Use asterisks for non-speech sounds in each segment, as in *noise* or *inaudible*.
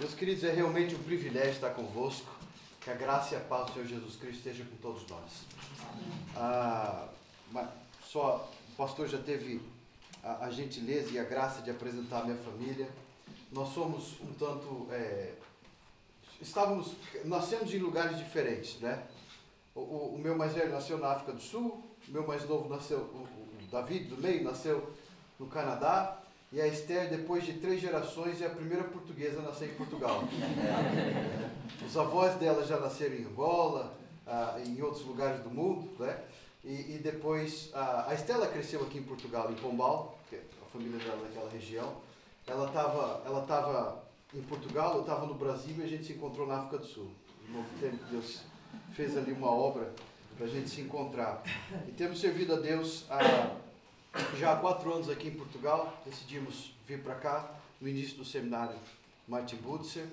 Meus queridos, é realmente um privilégio estar convosco. Que a graça e a paz do Senhor Jesus Cristo esteja com todos nós. Ah, só o pastor já teve a, a, gentileza e a graça de apresentar a minha família. Nós somos um tanto. É, estávamos. Nascemos em lugares diferentes, né? O, o, o, meu mais velho nasceu na África do Sul, o meu mais novo nasceu. O, o David do meio nasceu no Canadá. E a Esther, depois de três gerações, é a primeira portuguesa a nascer em Portugal. *laughs* Os avós dela já nasceram em Angola, ah, em outros lugares do mundo, né? E, e depois, ah, a Estela cresceu aqui em Portugal, em Pombal, que é a família dela daquela região. Ela estava ela tava em Portugal, eu estava no Brasil e a gente se encontrou na África do Sul. No novo tempo, Deus fez ali uma obra para a gente se encontrar. E temos servido a Deus há já há quatro anos aqui em Portugal, decidimos vir para cá no início do seminário Martin Butzer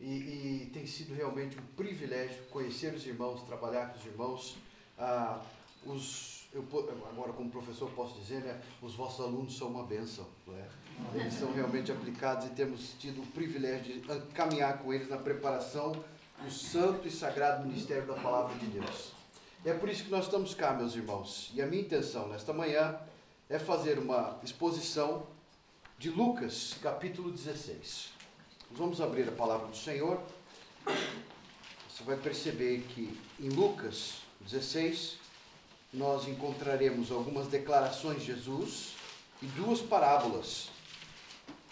e, e, tem sido realmente um privilégio conhecer os irmãos, trabalhar com os irmãos. Ah, os, eu, agora, como professor, posso dizer, né, os vossos alunos são uma bênção. Né? Eles são realmente aplicados e temos tido o privilégio de caminhar com eles na preparação do santo e sagrado ministério da Palavra de Deus. É por isso que nós estamos cá, meus irmãos. E a minha intenção nesta manhã é fazer uma exposição de Lucas, capítulo 16. Vamos abrir a palavra do Senhor. Você vai perceber que em Lucas 16 nós encontraremos algumas declarações de Jesus e duas parábolas.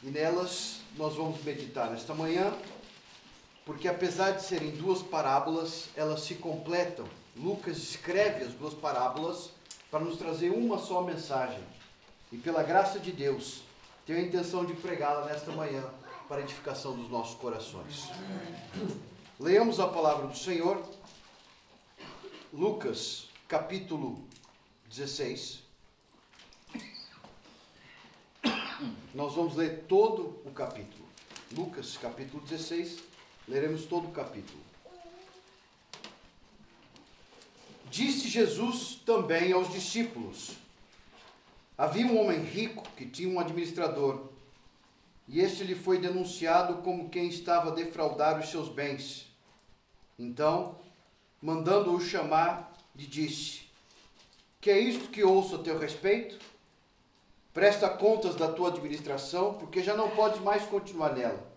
E nelas nós vamos meditar nesta manhã, porque apesar de serem duas parábolas, elas se completam. Lucas escreve as duas parábolas para nos trazer uma só mensagem. E pela graça de Deus, tenho a intenção de pregá-la nesta manhã para a edificação dos nossos corações. Leamos a palavra do Senhor, Lucas, capítulo 16. Nós vamos ler todo o capítulo. Lucas, capítulo 16, leremos todo o capítulo. Disse Jesus também aos discípulos: Havia um homem rico que tinha um administrador, e este lhe foi denunciado como quem estava a defraudar os seus bens. Então, mandando-o chamar, lhe disse: Que é isto que ouço a teu respeito? Presta contas da tua administração, porque já não podes mais continuar nela.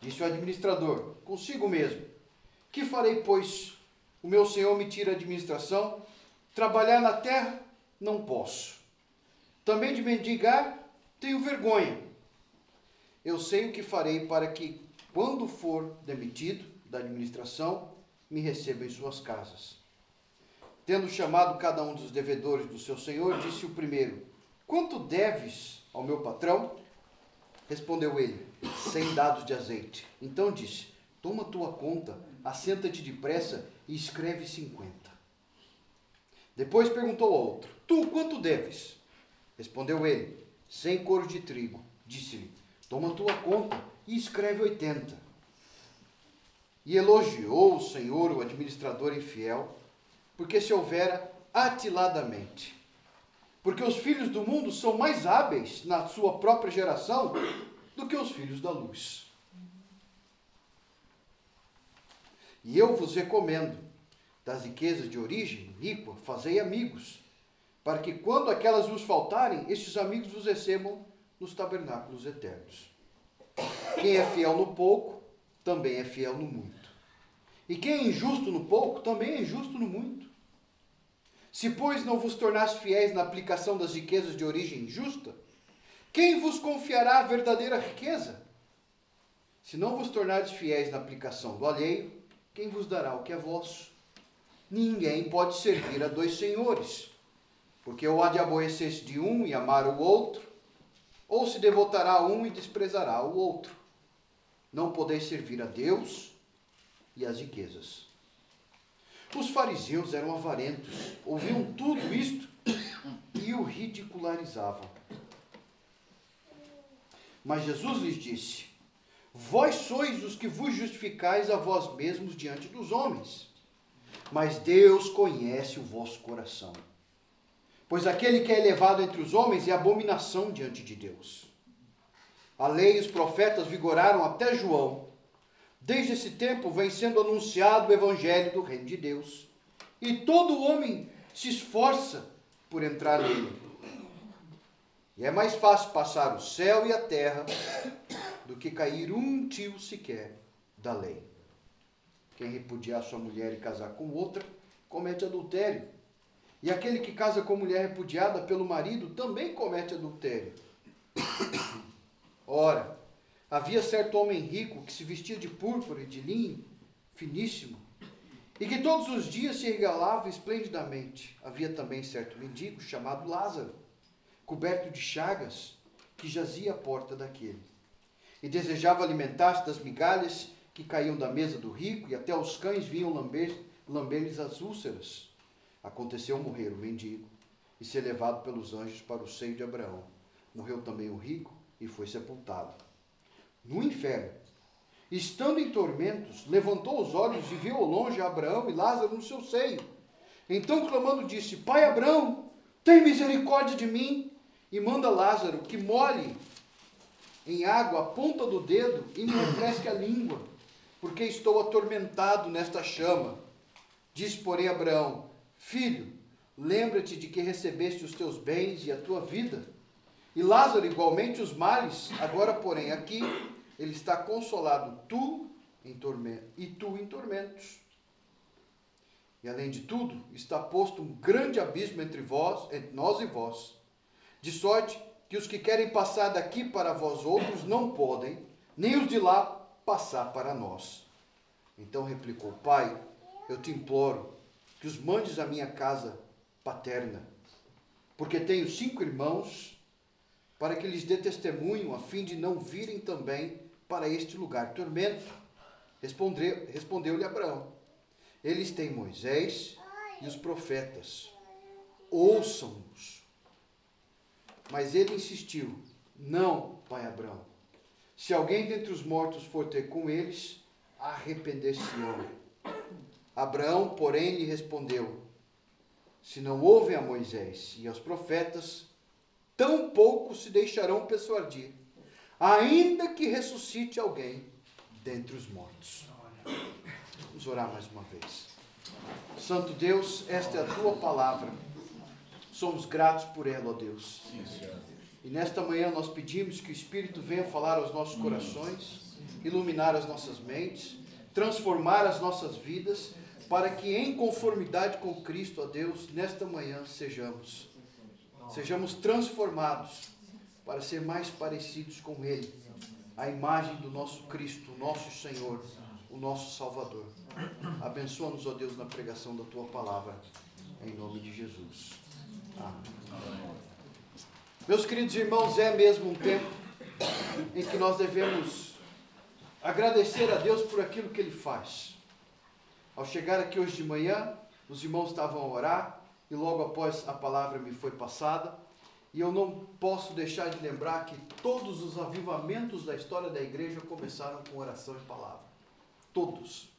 Disse o administrador, consigo mesmo: Que farei, pois? O meu senhor me tira a administração, trabalhar na terra não posso. Também de mendigar tenho vergonha. Eu sei o que farei para que, quando for demitido da administração, me receba em suas casas. Tendo chamado cada um dos devedores do seu senhor, disse o primeiro: Quanto deves ao meu patrão? Respondeu ele: Cem dados de azeite. Então disse: Toma tua conta, assenta-te depressa e escreve cinquenta. Depois perguntou ao outro: Tu quanto deves? Respondeu ele: Cem coros de trigo. Disse-lhe: Toma tua conta e escreve oitenta. E elogiou o Senhor, o administrador infiel, porque se houvera atiladamente. Porque os filhos do mundo são mais hábeis na sua própria geração do que os filhos da luz. E eu vos recomendo das riquezas de origem rica, fazei amigos, para que quando aquelas vos faltarem, estes amigos vos recebam nos tabernáculos eternos. Quem é fiel no pouco, também é fiel no muito. E quem é injusto no pouco, também é injusto no muito. Se, pois, não vos tornares fiéis na aplicação das riquezas de origem injusta, quem vos confiará a verdadeira riqueza? Se não vos tornares fiéis na aplicação do alheio, quem vos dará o que é vosso? Ninguém pode servir a dois senhores, porque ou há de aborrecer-se de um e amar o outro, ou se devotará a um e desprezará o outro. Não podeis servir a Deus e às riquezas. Os fariseus eram avarentos, ouviam tudo isto e o ridicularizavam. Mas Jesus lhes disse: Vós sois os que vos justificais a vós mesmos diante dos homens mas Deus conhece o vosso coração. Pois aquele que é elevado entre os homens é abominação diante de Deus. A lei e os profetas vigoraram até João, Desde esse tempo vem sendo anunciado o evangelho do reino de Deus, e todo homem se esforça por entrar nele. E é mais fácil passar o céu e a terra do que cair um tio sequer da lei. Quem repudiar sua mulher e casar com outra, comete adultério. E aquele que casa com mulher repudiada pelo marido também comete adultério. *coughs* Ora, havia certo homem rico que se vestia de púrpura e de linho finíssimo, e que todos os dias se regalava esplendidamente. Havia também certo mendigo chamado Lázaro, coberto de chagas, que jazia à porta daquele. E desejava alimentar-se das migalhas que caíam da mesa do rico, e até os cães vinham lamber-lhes lamber as úlceras. Aconteceu morrer o mendigo e ser levado pelos anjos para o seio de Abraão. Morreu também o rico e foi sepultado. No inferno, estando em tormentos, levantou os olhos e viu ao longe Abraão e Lázaro no seu seio. Então, clamando, disse: Pai Abraão, tem misericórdia de mim e manda Lázaro que molhe em água a ponta do dedo e me refresque a língua, porque estou atormentado nesta chama. Disse, porém, Abraão: Filho, lembra-te de que recebeste os teus bens e a tua vida, e Lázaro igualmente os males. Agora, porém, aqui ele está consolado, tu em tormento, e tu em tormentos. E além de tudo, está posto um grande abismo entre vós, entre nós e vós, de sorte que os que querem passar daqui para vós outros não podem, nem os de lá passar para nós. Então replicou: Pai, eu te imploro que os mandes à minha casa paterna, porque tenho cinco irmãos, para que lhes dê testemunho, a fim de não virem também para este lugar tormento. Respondeu-lhe Abraão: Eles têm Moisés e os profetas, ouçam-nos. Mas ele insistiu: Não, pai Abraão. Se alguém dentre os mortos for ter com eles, arrepender-se-ão. Abraão, porém, lhe respondeu: Se não ouvem a Moisés e aos profetas, tão pouco se deixarão persuadir, ainda que ressuscite alguém dentre os mortos. Vamos orar mais uma vez. Santo Deus, esta é a tua palavra Somos gratos por ela, ó Deus. E nesta manhã nós pedimos que o Espírito venha falar aos nossos corações, iluminar as nossas mentes, transformar as nossas vidas, para que em conformidade com Cristo, ó Deus, nesta manhã sejamos. Sejamos transformados para ser mais parecidos com Ele, a imagem do nosso Cristo, o nosso Senhor, o nosso Salvador. Abençoa-nos, ó Deus, na pregação da tua palavra, em nome de Jesus. Meus queridos irmãos, é mesmo um tempo em que nós devemos agradecer a Deus por aquilo que Ele faz. Ao chegar aqui hoje de manhã, os irmãos estavam a orar e logo após a palavra me foi passada. E eu não posso deixar de lembrar que todos os avivamentos da história da igreja começaram com oração e palavra. Todos,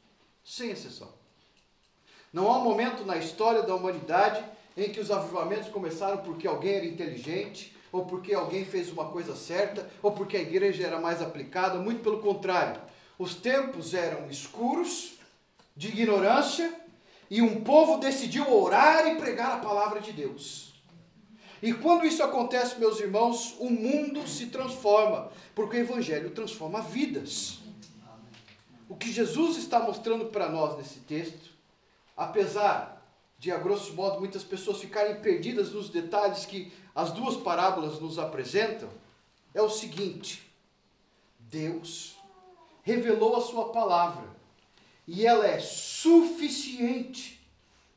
sem exceção. Não há um momento na história da humanidade em que os avivamentos começaram porque alguém era inteligente, ou porque alguém fez uma coisa certa, ou porque a igreja era mais aplicada, muito pelo contrário. Os tempos eram escuros, de ignorância, e um povo decidiu orar e pregar a palavra de Deus. E quando isso acontece, meus irmãos, o mundo se transforma, porque o Evangelho transforma vidas. O que Jesus está mostrando para nós nesse texto, apesar de, a grosso modo, muitas pessoas ficarem perdidas nos detalhes que as duas parábolas nos apresentam, é o seguinte: Deus revelou a Sua palavra e ela é suficiente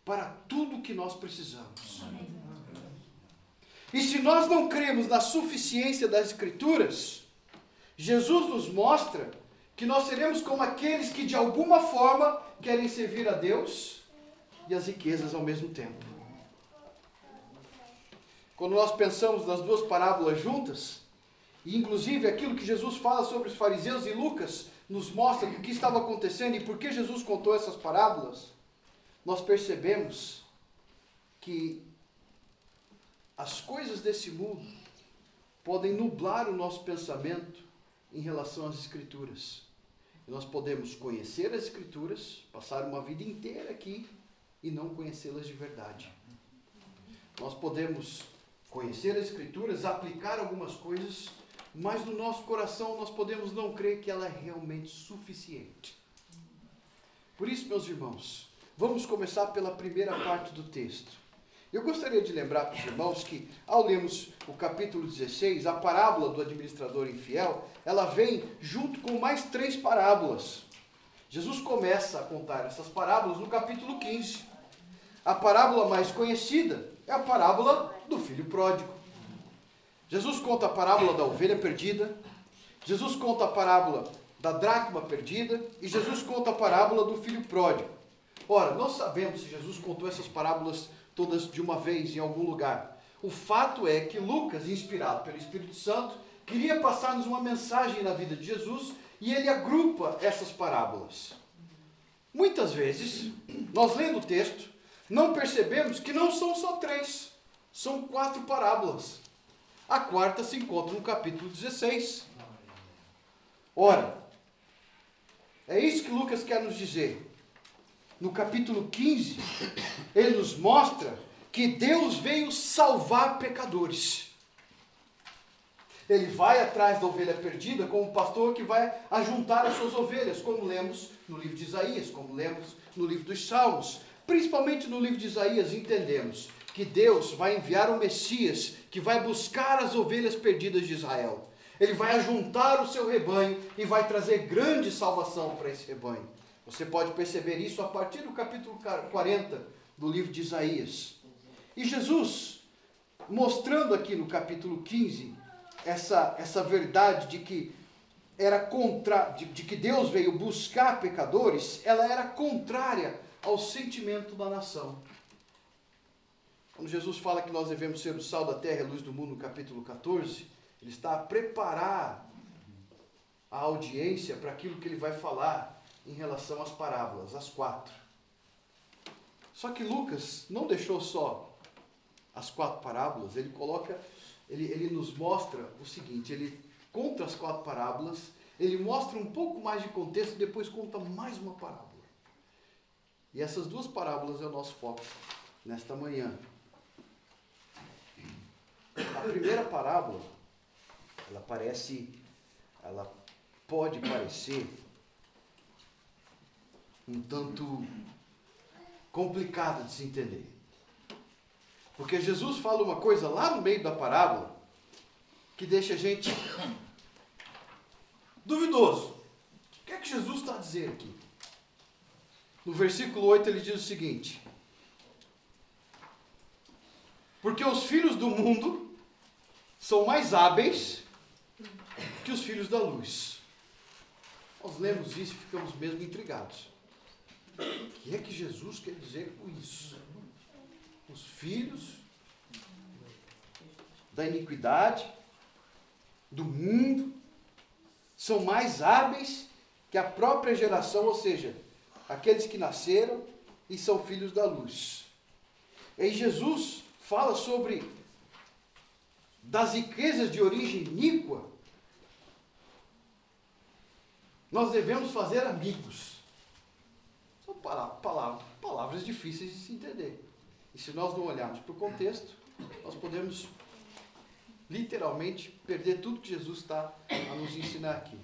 para tudo que nós precisamos. E se nós não cremos na suficiência das Escrituras, Jesus nos mostra que nós seremos como aqueles que de alguma forma querem servir a Deus e as riquezas ao mesmo tempo. Quando nós pensamos nas duas parábolas juntas, e inclusive aquilo que Jesus fala sobre os fariseus e Lucas nos mostra o que estava acontecendo e por que Jesus contou essas parábolas, nós percebemos que as coisas desse mundo podem nublar o nosso pensamento em relação às Escrituras. Nós podemos conhecer as Escrituras, passar uma vida inteira aqui e não conhecê-las de verdade. Nós podemos conhecer as Escrituras, aplicar algumas coisas, mas no nosso coração nós podemos não crer que ela é realmente suficiente. Por isso, meus irmãos, vamos começar pela primeira parte do texto. Eu gostaria de lembrar para os irmãos que, ao lermos o capítulo 16, a parábola do administrador infiel, ela vem junto com mais três parábolas. Jesus começa a contar essas parábolas no capítulo 15. A parábola mais conhecida é a parábola do filho pródigo. Jesus conta a parábola da ovelha perdida, Jesus conta a parábola da dracma perdida e Jesus conta a parábola do filho pródigo. Ora, não sabemos se Jesus contou essas parábolas todas de uma vez em algum lugar. O fato é que Lucas, inspirado pelo Espírito Santo, queria passar-nos uma mensagem na vida de Jesus e ele agrupa essas parábolas. Muitas vezes, nós lendo o texto, não percebemos que não são só três, são quatro parábolas. A quarta se encontra no capítulo 16. Ora, é isso que Lucas quer nos dizer no capítulo 15, ele nos mostra que Deus veio salvar pecadores. Ele vai atrás da ovelha perdida como um pastor que vai ajuntar as suas ovelhas, como lemos no livro de Isaías, como lemos no livro dos Salmos. Principalmente no livro de Isaías, entendemos que Deus vai enviar o Messias que vai buscar as ovelhas perdidas de Israel. Ele vai ajuntar o seu rebanho e vai trazer grande salvação para esse rebanho. Você pode perceber isso a partir do capítulo 40 do livro de Isaías. E Jesus, mostrando aqui no capítulo 15 essa, essa verdade de que era contra, de, de que Deus veio buscar pecadores, ela era contrária ao sentimento da nação. Quando Jesus fala que nós devemos ser o sal da terra e a luz do mundo, no capítulo 14, ele está a preparar a audiência para aquilo que ele vai falar em relação às parábolas, as quatro. Só que Lucas não deixou só as quatro parábolas, ele coloca, ele, ele nos mostra o seguinte, ele conta as quatro parábolas, ele mostra um pouco mais de contexto e depois conta mais uma parábola. E essas duas parábolas é o nosso foco nesta manhã. A primeira parábola, ela parece, ela pode parecer um tanto complicado de se entender. Porque Jesus fala uma coisa lá no meio da parábola que deixa a gente duvidoso. O que é que Jesus está dizer aqui? No versículo 8 ele diz o seguinte: Porque os filhos do mundo são mais hábeis que os filhos da luz. Nós lemos isso e ficamos mesmo intrigados. O que é que Jesus quer dizer com isso? Os filhos da iniquidade, do mundo, são mais hábeis que a própria geração, ou seja, aqueles que nasceram e são filhos da luz. E Jesus fala sobre das riquezas de origem iníqua. Nós devemos fazer amigos palavras, palavras difíceis de se entender. E se nós não olharmos para o contexto, nós podemos literalmente perder tudo que Jesus está a nos ensinar aqui.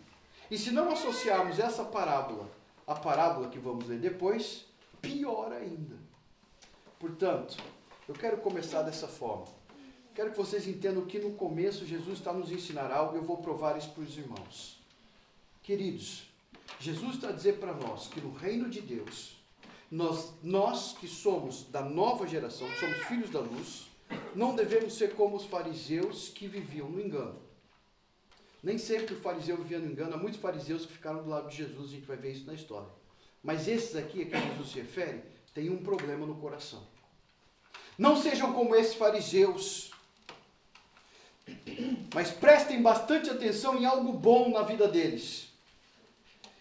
E se não associarmos essa parábola à parábola que vamos ler depois, pior ainda. Portanto, eu quero começar dessa forma. Quero que vocês entendam que no começo Jesus está a nos ensinar algo e eu vou provar isso para os irmãos. Queridos, Jesus está a dizer para nós que no reino de Deus, nós, nós que somos da nova geração, que somos filhos da luz, não devemos ser como os fariseus que viviam no engano. Nem sempre o fariseu vivia no engano, há muitos fariseus que ficaram do lado de Jesus, a gente vai ver isso na história. Mas esses aqui a que Jesus se refere, têm um problema no coração. Não sejam como esses fariseus, mas prestem bastante atenção em algo bom na vida deles.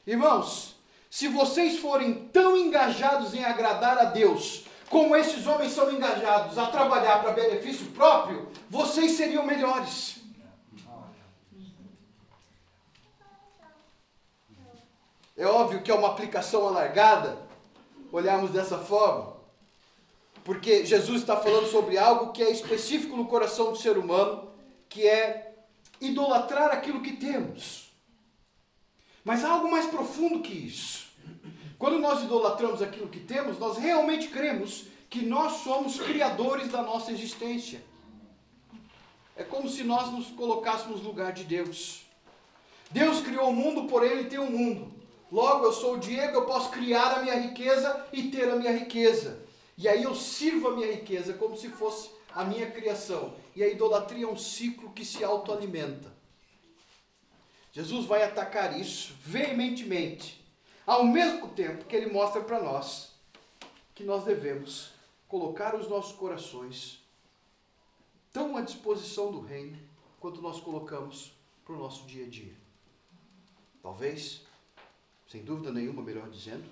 Irmãos, se vocês forem tão engajados em agradar a Deus, como esses homens são engajados a trabalhar para benefício próprio, vocês seriam melhores. É óbvio que é uma aplicação alargada olharmos dessa forma, porque Jesus está falando sobre algo que é específico no coração do ser humano, que é idolatrar aquilo que temos. Mas há algo mais profundo que isso. Quando nós idolatramos aquilo que temos, nós realmente cremos que nós somos criadores da nossa existência. É como se nós nos colocássemos no lugar de Deus. Deus criou o mundo, porém ele tem o um mundo. Logo, eu sou o Diego, eu posso criar a minha riqueza e ter a minha riqueza. E aí eu sirvo a minha riqueza como se fosse a minha criação. E a idolatria é um ciclo que se autoalimenta. Jesus vai atacar isso veementemente, ao mesmo tempo que ele mostra para nós que nós devemos colocar os nossos corações tão à disposição do reino quanto nós colocamos para o nosso dia a dia. Talvez, sem dúvida nenhuma, melhor dizendo,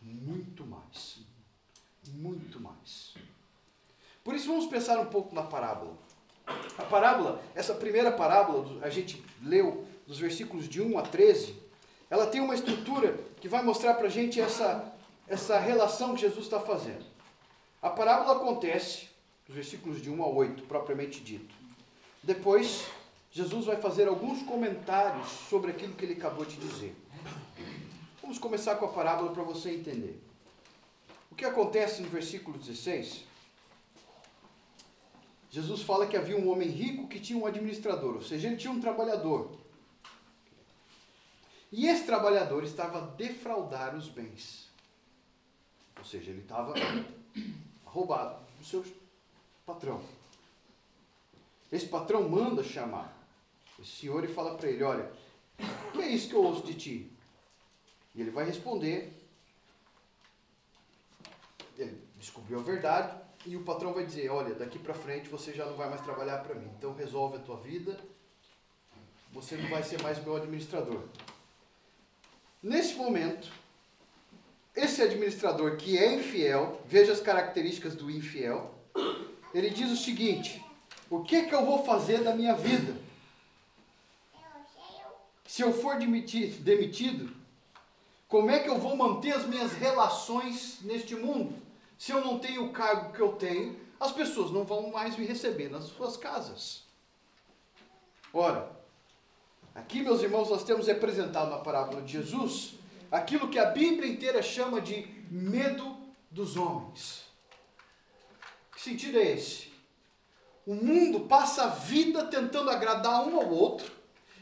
muito mais. Muito mais. Por isso vamos pensar um pouco na parábola. A parábola, essa primeira parábola, a gente leu dos versículos de 1 a 13, ela tem uma estrutura que vai mostrar para a gente essa, essa relação que Jesus está fazendo. A parábola acontece, dos versículos de 1 a 8, propriamente dito. Depois, Jesus vai fazer alguns comentários sobre aquilo que ele acabou de dizer. Vamos começar com a parábola para você entender. O que acontece no versículo 16? Jesus fala que havia um homem rico que tinha um administrador, ou seja, ele tinha um trabalhador. E esse trabalhador estava a defraudar os bens. Ou seja, ele estava *coughs* roubado do seu patrão. Esse patrão manda chamar esse senhor e fala para ele: Olha, o que é isso que eu ouço de ti? E ele vai responder. Ele descobriu a verdade e o patrão vai dizer: Olha, daqui para frente você já não vai mais trabalhar para mim. Então resolve a tua vida. Você não vai ser mais meu administrador. Nesse momento, esse administrador que é infiel, veja as características do infiel, ele diz o seguinte: O que, que eu vou fazer da minha vida? Se eu for demitido, demitido, como é que eu vou manter as minhas relações neste mundo? Se eu não tenho o cargo que eu tenho, as pessoas não vão mais me receber nas suas casas. Ora, aqui, meus irmãos, nós temos representado na parábola de Jesus aquilo que a Bíblia inteira chama de medo dos homens. Que sentido é esse? O mundo passa a vida tentando agradar um ao outro,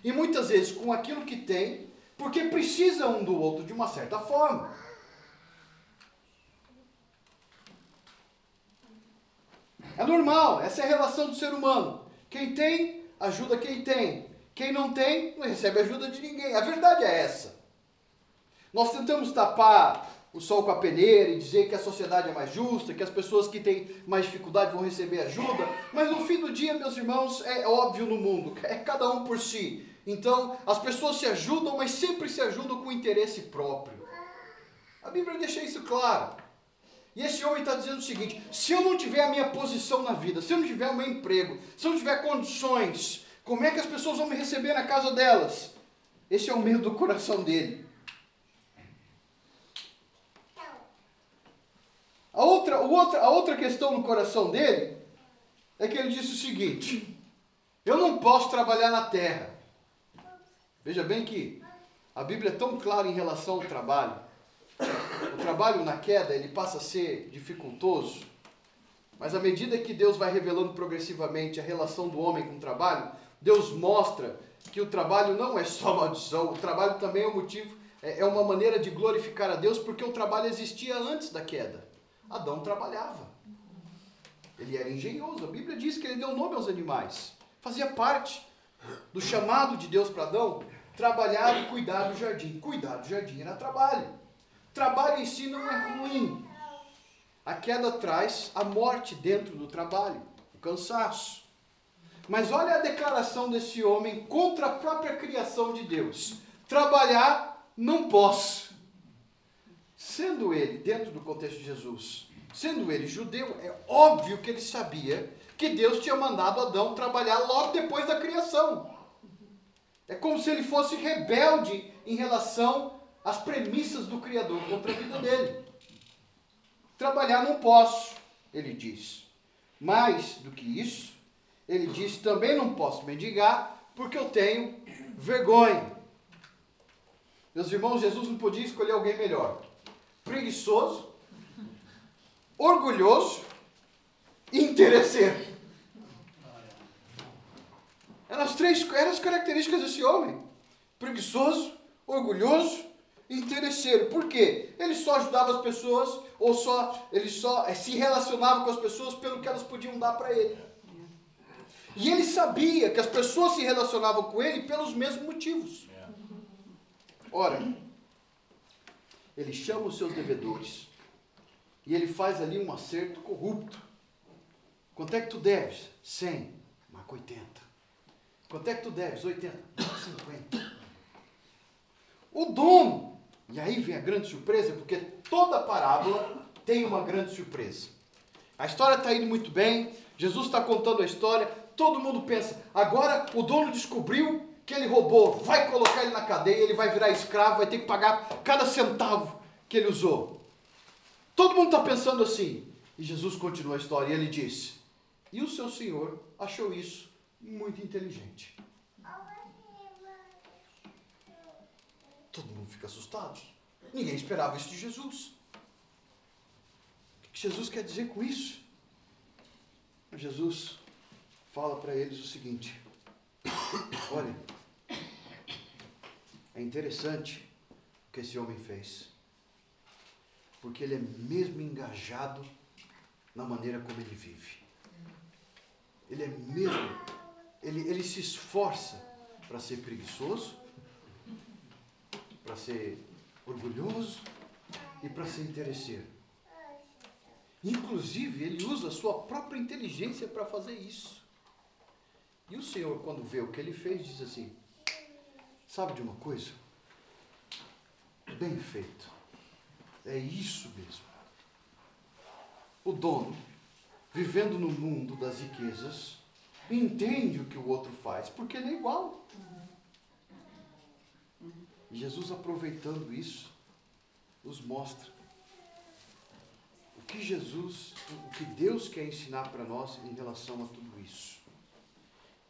e muitas vezes com aquilo que tem, porque precisa um do outro de uma certa forma. É normal, essa é a relação do ser humano. Quem tem, ajuda quem tem. Quem não tem, não recebe ajuda de ninguém. A verdade é essa. Nós tentamos tapar o sol com a peneira e dizer que a sociedade é mais justa, que as pessoas que têm mais dificuldade vão receber ajuda, mas no fim do dia, meus irmãos, é óbvio no mundo, é cada um por si. Então, as pessoas se ajudam, mas sempre se ajudam com interesse próprio. A Bíblia deixa isso claro. E esse homem está dizendo o seguinte: se eu não tiver a minha posição na vida, se eu não tiver o meu emprego, se eu não tiver condições, como é que as pessoas vão me receber na casa delas? Esse é o medo do coração dele. A outra, o outra, a outra questão no coração dele é que ele disse o seguinte: eu não posso trabalhar na terra. Veja bem que a Bíblia é tão clara em relação ao trabalho. O trabalho na queda ele passa a ser dificultoso, mas à medida que Deus vai revelando progressivamente a relação do homem com o trabalho, Deus mostra que o trabalho não é só maldição, o trabalho também é um motivo, é, é uma maneira de glorificar a Deus, porque o trabalho existia antes da queda. Adão trabalhava. Ele era engenhoso. A Bíblia diz que ele deu nome aos animais. Fazia parte do chamado de Deus para Adão trabalhar e cuidar do jardim. Cuidar do jardim era trabalho. Trabalho em si não é ruim. A queda traz a morte dentro do trabalho, o cansaço. Mas olha a declaração desse homem contra a própria criação de Deus: trabalhar não posso. Sendo ele, dentro do contexto de Jesus, sendo ele judeu, é óbvio que ele sabia que Deus tinha mandado Adão trabalhar logo depois da criação. É como se ele fosse rebelde em relação as premissas do Criador contra a vida dele. Trabalhar não posso, ele diz. Mais do que isso, ele diz também não posso mendigar porque eu tenho vergonha. Meus irmãos, Jesus não podia escolher alguém melhor. Preguiçoso, orgulhoso interesseiro. Eram as três eram as características desse homem: preguiçoso, orgulhoso e interesseiro. Por quê? Ele só ajudava as pessoas, ou só ele só eh, se relacionava com as pessoas pelo que elas podiam dar para ele. E ele sabia que as pessoas se relacionavam com ele pelos mesmos motivos. Ora, ele chama os seus devedores e ele faz ali um acerto corrupto. Quanto é que tu deves? 100. Marca 80. Quanto é que tu deves? 80. 50. O dono, e aí vem a grande surpresa, porque toda parábola tem uma grande surpresa. A história está indo muito bem, Jesus está contando a história, todo mundo pensa, agora o dono descobriu que ele roubou, vai colocar ele na cadeia, ele vai virar escravo, vai ter que pagar cada centavo que ele usou. Todo mundo está pensando assim. E Jesus continua a história e ele disse: E o seu senhor achou isso muito inteligente. Todo mundo fica assustado. Ninguém esperava isso de Jesus. O que Jesus quer dizer com isso? Jesus fala para eles o seguinte: Olha, é interessante o que esse homem fez porque ele é mesmo engajado na maneira como ele vive. Ele é mesmo, ele, ele se esforça para ser preguiçoso, para ser orgulhoso e para ser interesseiro. Inclusive, ele usa a sua própria inteligência para fazer isso. E o Senhor, quando vê o que ele fez, diz assim: Sabe de uma coisa? Bem feito é isso mesmo. O dono, vivendo no mundo das riquezas, entende o que o outro faz, porque ele é igual. Jesus, aproveitando isso, nos mostra o que Jesus, o que Deus quer ensinar para nós em relação a tudo isso.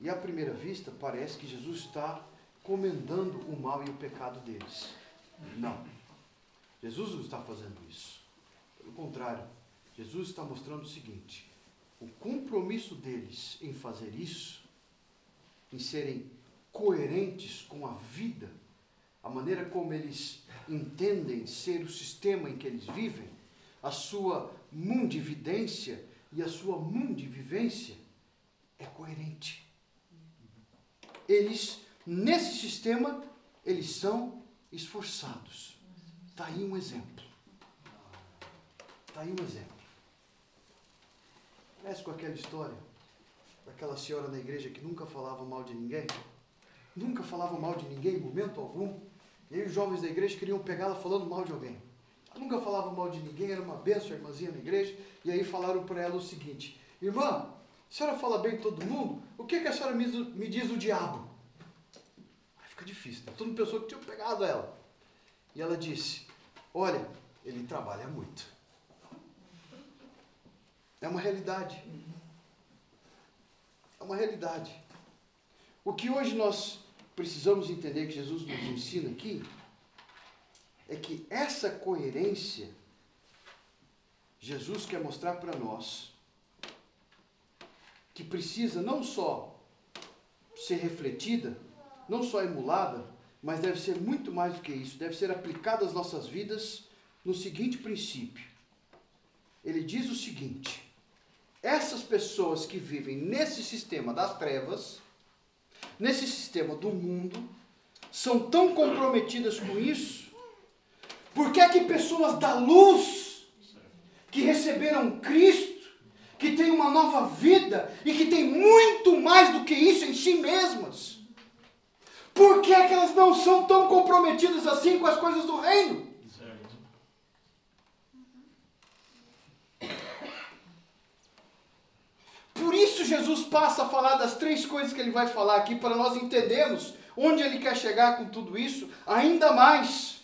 E à primeira vista, parece que Jesus está comendando o mal e o pecado deles. Não. Jesus não está fazendo isso. Pelo contrário, Jesus está mostrando o seguinte: o compromisso deles em fazer isso, em serem coerentes com a vida, a maneira como eles entendem ser o sistema em que eles vivem, a sua mundividência e a sua mundivivência é coerente. Eles, nesse sistema, eles são esforçados. Está aí um exemplo. Está aí um exemplo. Parece com aquela história daquela senhora na igreja que nunca falava mal de ninguém. Nunca falava mal de ninguém em momento algum. E aí os jovens da igreja queriam pegá-la falando mal de alguém. Ela nunca falava mal de ninguém, era uma benção, irmãzinha na igreja. E aí falaram para ela o seguinte: Irmã, a senhora fala bem de todo mundo? O que, que a senhora me diz do diabo? Aí fica difícil, né? Todo mundo pensou que tinha pegado ela. E ela disse: Olha, ele trabalha muito. É uma realidade. É uma realidade. O que hoje nós precisamos entender que Jesus nos ensina aqui é que essa coerência Jesus quer mostrar para nós que precisa não só ser refletida, não só emulada, mas deve ser muito mais do que isso, deve ser aplicado às nossas vidas no seguinte princípio. Ele diz o seguinte: essas pessoas que vivem nesse sistema das trevas, nesse sistema do mundo, são tão comprometidas com isso, porque é que pessoas da luz, que receberam Cristo, que têm uma nova vida e que têm muito mais do que isso em si mesmas, por que, é que elas não são tão comprometidas assim com as coisas do reino? Jesus passa a falar das três coisas que ele vai falar aqui para nós entendermos onde ele quer chegar com tudo isso, ainda mais.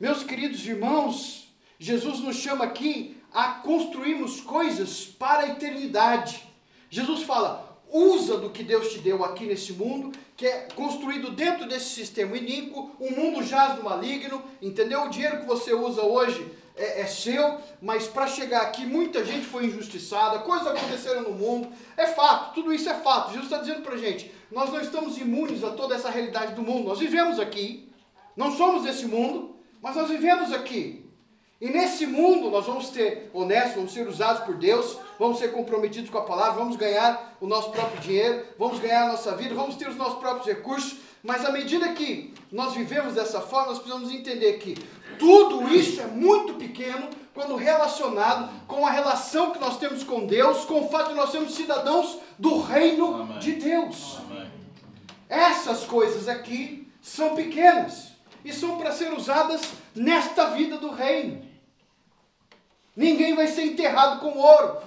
Meus queridos irmãos, Jesus nos chama aqui a construirmos coisas para a eternidade. Jesus fala: usa do que Deus te deu aqui nesse mundo, que é construído dentro desse sistema iníquo, o um mundo jaz do maligno, entendeu? O dinheiro que você usa hoje é, é seu, mas para chegar aqui muita gente foi injustiçada, coisas aconteceram no mundo, é fato, tudo isso é fato. Jesus está dizendo para gente: nós não estamos imunes a toda essa realidade do mundo, nós vivemos aqui, não somos desse mundo, mas nós vivemos aqui. E nesse mundo nós vamos ser honestos, vamos ser usados por Deus, vamos ser comprometidos com a palavra, vamos ganhar o nosso próprio dinheiro, vamos ganhar a nossa vida, vamos ter os nossos próprios recursos, mas à medida que nós vivemos dessa forma, nós precisamos entender que tudo isso é muito pequeno quando relacionado com a relação que nós temos com Deus, com o fato de nós sermos cidadãos do reino Amém. de Deus. Amém. Essas coisas aqui são pequenas e são para ser usadas nesta vida do reino. Ninguém vai ser enterrado com ouro.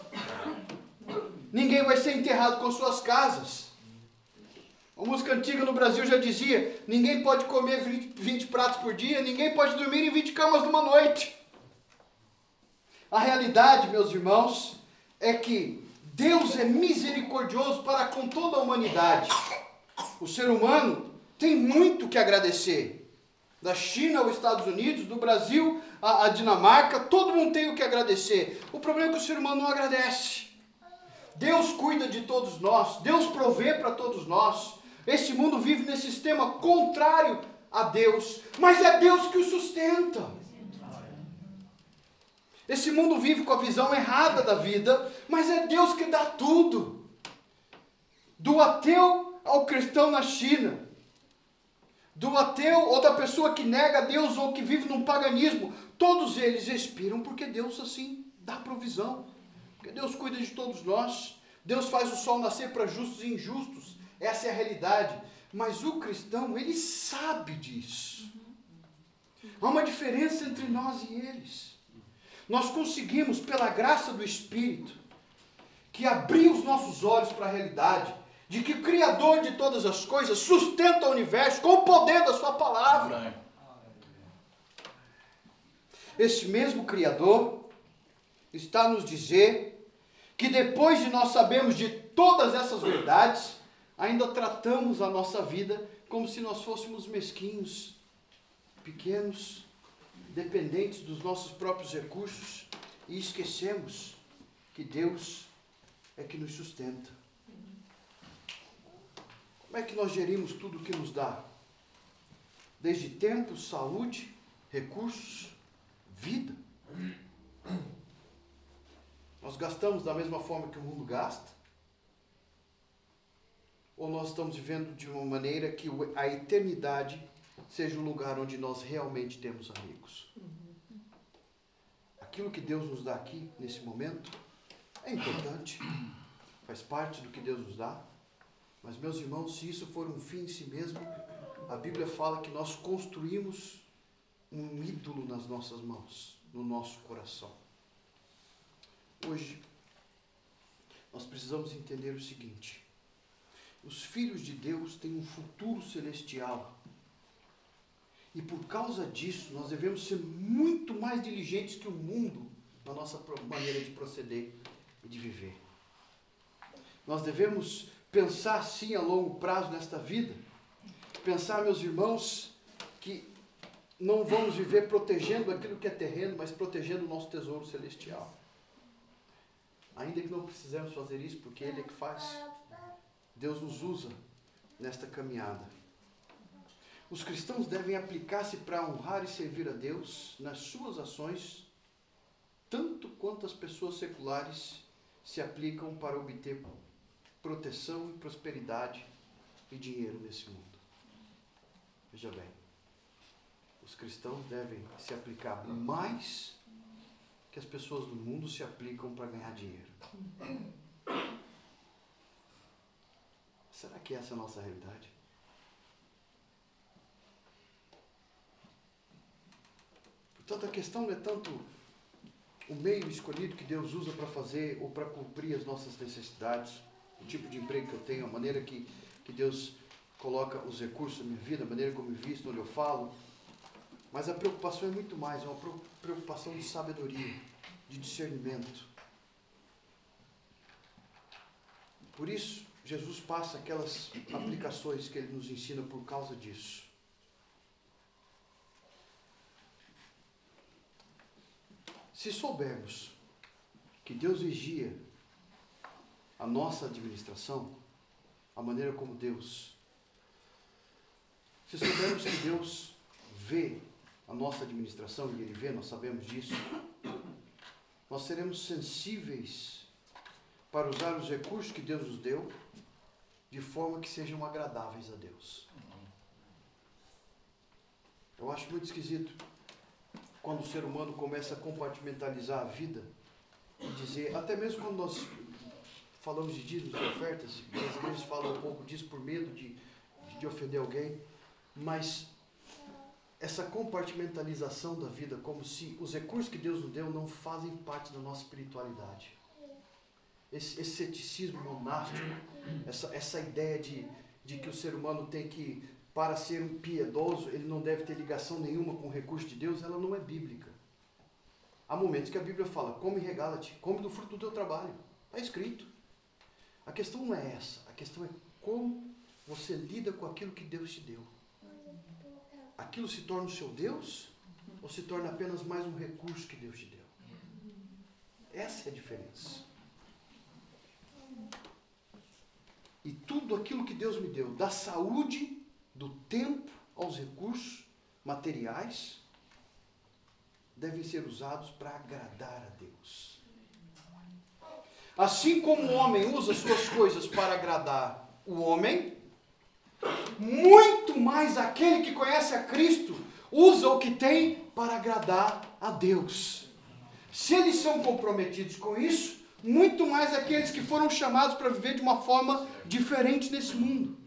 Ninguém vai ser enterrado com suas casas. A música antiga no Brasil já dizia: ninguém pode comer 20, 20 pratos por dia, ninguém pode dormir em 20 camas numa noite. A realidade, meus irmãos, é que Deus é misericordioso para com toda a humanidade. O ser humano tem muito que agradecer da China aos Estados Unidos, do Brasil à Dinamarca, todo mundo tem o que agradecer. O problema é que o ser humano não agradece. Deus cuida de todos nós, Deus provê para todos nós. Esse mundo vive nesse sistema contrário a Deus, mas é Deus que o sustenta. Esse mundo vive com a visão errada da vida, mas é Deus que dá tudo. Do ateu ao cristão na China, do ateu ou da pessoa que nega Deus ou que vive num paganismo, todos eles expiram porque Deus assim dá provisão. Porque Deus cuida de todos nós. Deus faz o sol nascer para justos e injustos. Essa é a realidade. Mas o cristão, ele sabe disso. Há uma diferença entre nós e eles. Nós conseguimos, pela graça do Espírito, que abriu os nossos olhos para a realidade de que o Criador de todas as coisas sustenta o universo com o poder da Sua palavra. Esse mesmo Criador está a nos dizer que depois de nós sabermos de todas essas verdades, ainda tratamos a nossa vida como se nós fôssemos mesquinhos, pequenos, dependentes dos nossos próprios recursos e esquecemos que Deus é que nos sustenta. Como é que nós gerimos tudo o que nos dá? Desde tempo, saúde, recursos, vida. Nós gastamos da mesma forma que o mundo gasta? Ou nós estamos vivendo de uma maneira que a eternidade seja o lugar onde nós realmente temos amigos? Aquilo que Deus nos dá aqui, nesse momento, é importante, faz parte do que Deus nos dá mas, meus irmãos, se isso for um fim em si mesmo, a Bíblia fala que nós construímos um ídolo nas nossas mãos, no nosso coração. Hoje, nós precisamos entender o seguinte: os filhos de Deus têm um futuro celestial. E por causa disso, nós devemos ser muito mais diligentes que o mundo na nossa maneira de proceder e de viver. Nós devemos pensar sim a longo prazo nesta vida, pensar, meus irmãos, que não vamos viver protegendo aquilo que é terreno, mas protegendo o nosso tesouro celestial. Ainda que não precisemos fazer isso, porque Ele é que faz. Deus nos usa nesta caminhada. Os cristãos devem aplicar-se para honrar e servir a Deus nas suas ações, tanto quanto as pessoas seculares se aplicam para obter proteção e prosperidade e dinheiro nesse mundo. Veja bem, os cristãos devem se aplicar mais que as pessoas do mundo se aplicam para ganhar dinheiro. Será que essa é a nossa realidade? Portanto, a questão não é tanto o meio escolhido que Deus usa para fazer ou para cumprir as nossas necessidades o tipo de emprego que eu tenho, a maneira que, que Deus coloca os recursos na minha vida, a maneira como eu visto, onde eu falo. Mas a preocupação é muito mais, é uma preocupação de sabedoria, de discernimento. Por isso, Jesus passa aquelas aplicações que ele nos ensina por causa disso. Se soubermos que Deus vigia a nossa administração, a maneira como Deus. Se soubermos que Deus vê a nossa administração e Ele vê, nós sabemos disso, nós seremos sensíveis para usar os recursos que Deus nos deu de forma que sejam agradáveis a Deus. Eu acho muito esquisito quando o ser humano começa a compartimentalizar a vida e dizer, até mesmo quando nós falamos de dízimos e ofertas, as igrejas falam um pouco disso por medo de, de ofender alguém, mas essa compartimentalização da vida, como se os recursos que Deus nos deu não fazem parte da nossa espiritualidade. Esse, esse ceticismo monástico, essa, essa ideia de, de que o ser humano tem que, para ser um piedoso, ele não deve ter ligação nenhuma com o recurso de Deus, ela não é bíblica. Há momentos que a Bíblia fala, come e regala-te, come do fruto do teu trabalho. Está escrito. A questão não é essa, a questão é como você lida com aquilo que Deus te deu aquilo se torna o seu Deus ou se torna apenas mais um recurso que Deus te deu? Essa é a diferença. E tudo aquilo que Deus me deu, da saúde, do tempo aos recursos materiais, devem ser usados para agradar a Deus. Assim como o homem usa suas coisas para agradar o homem, muito mais aquele que conhece a Cristo usa o que tem para agradar a Deus. Se eles são comprometidos com isso, muito mais aqueles que foram chamados para viver de uma forma diferente nesse mundo.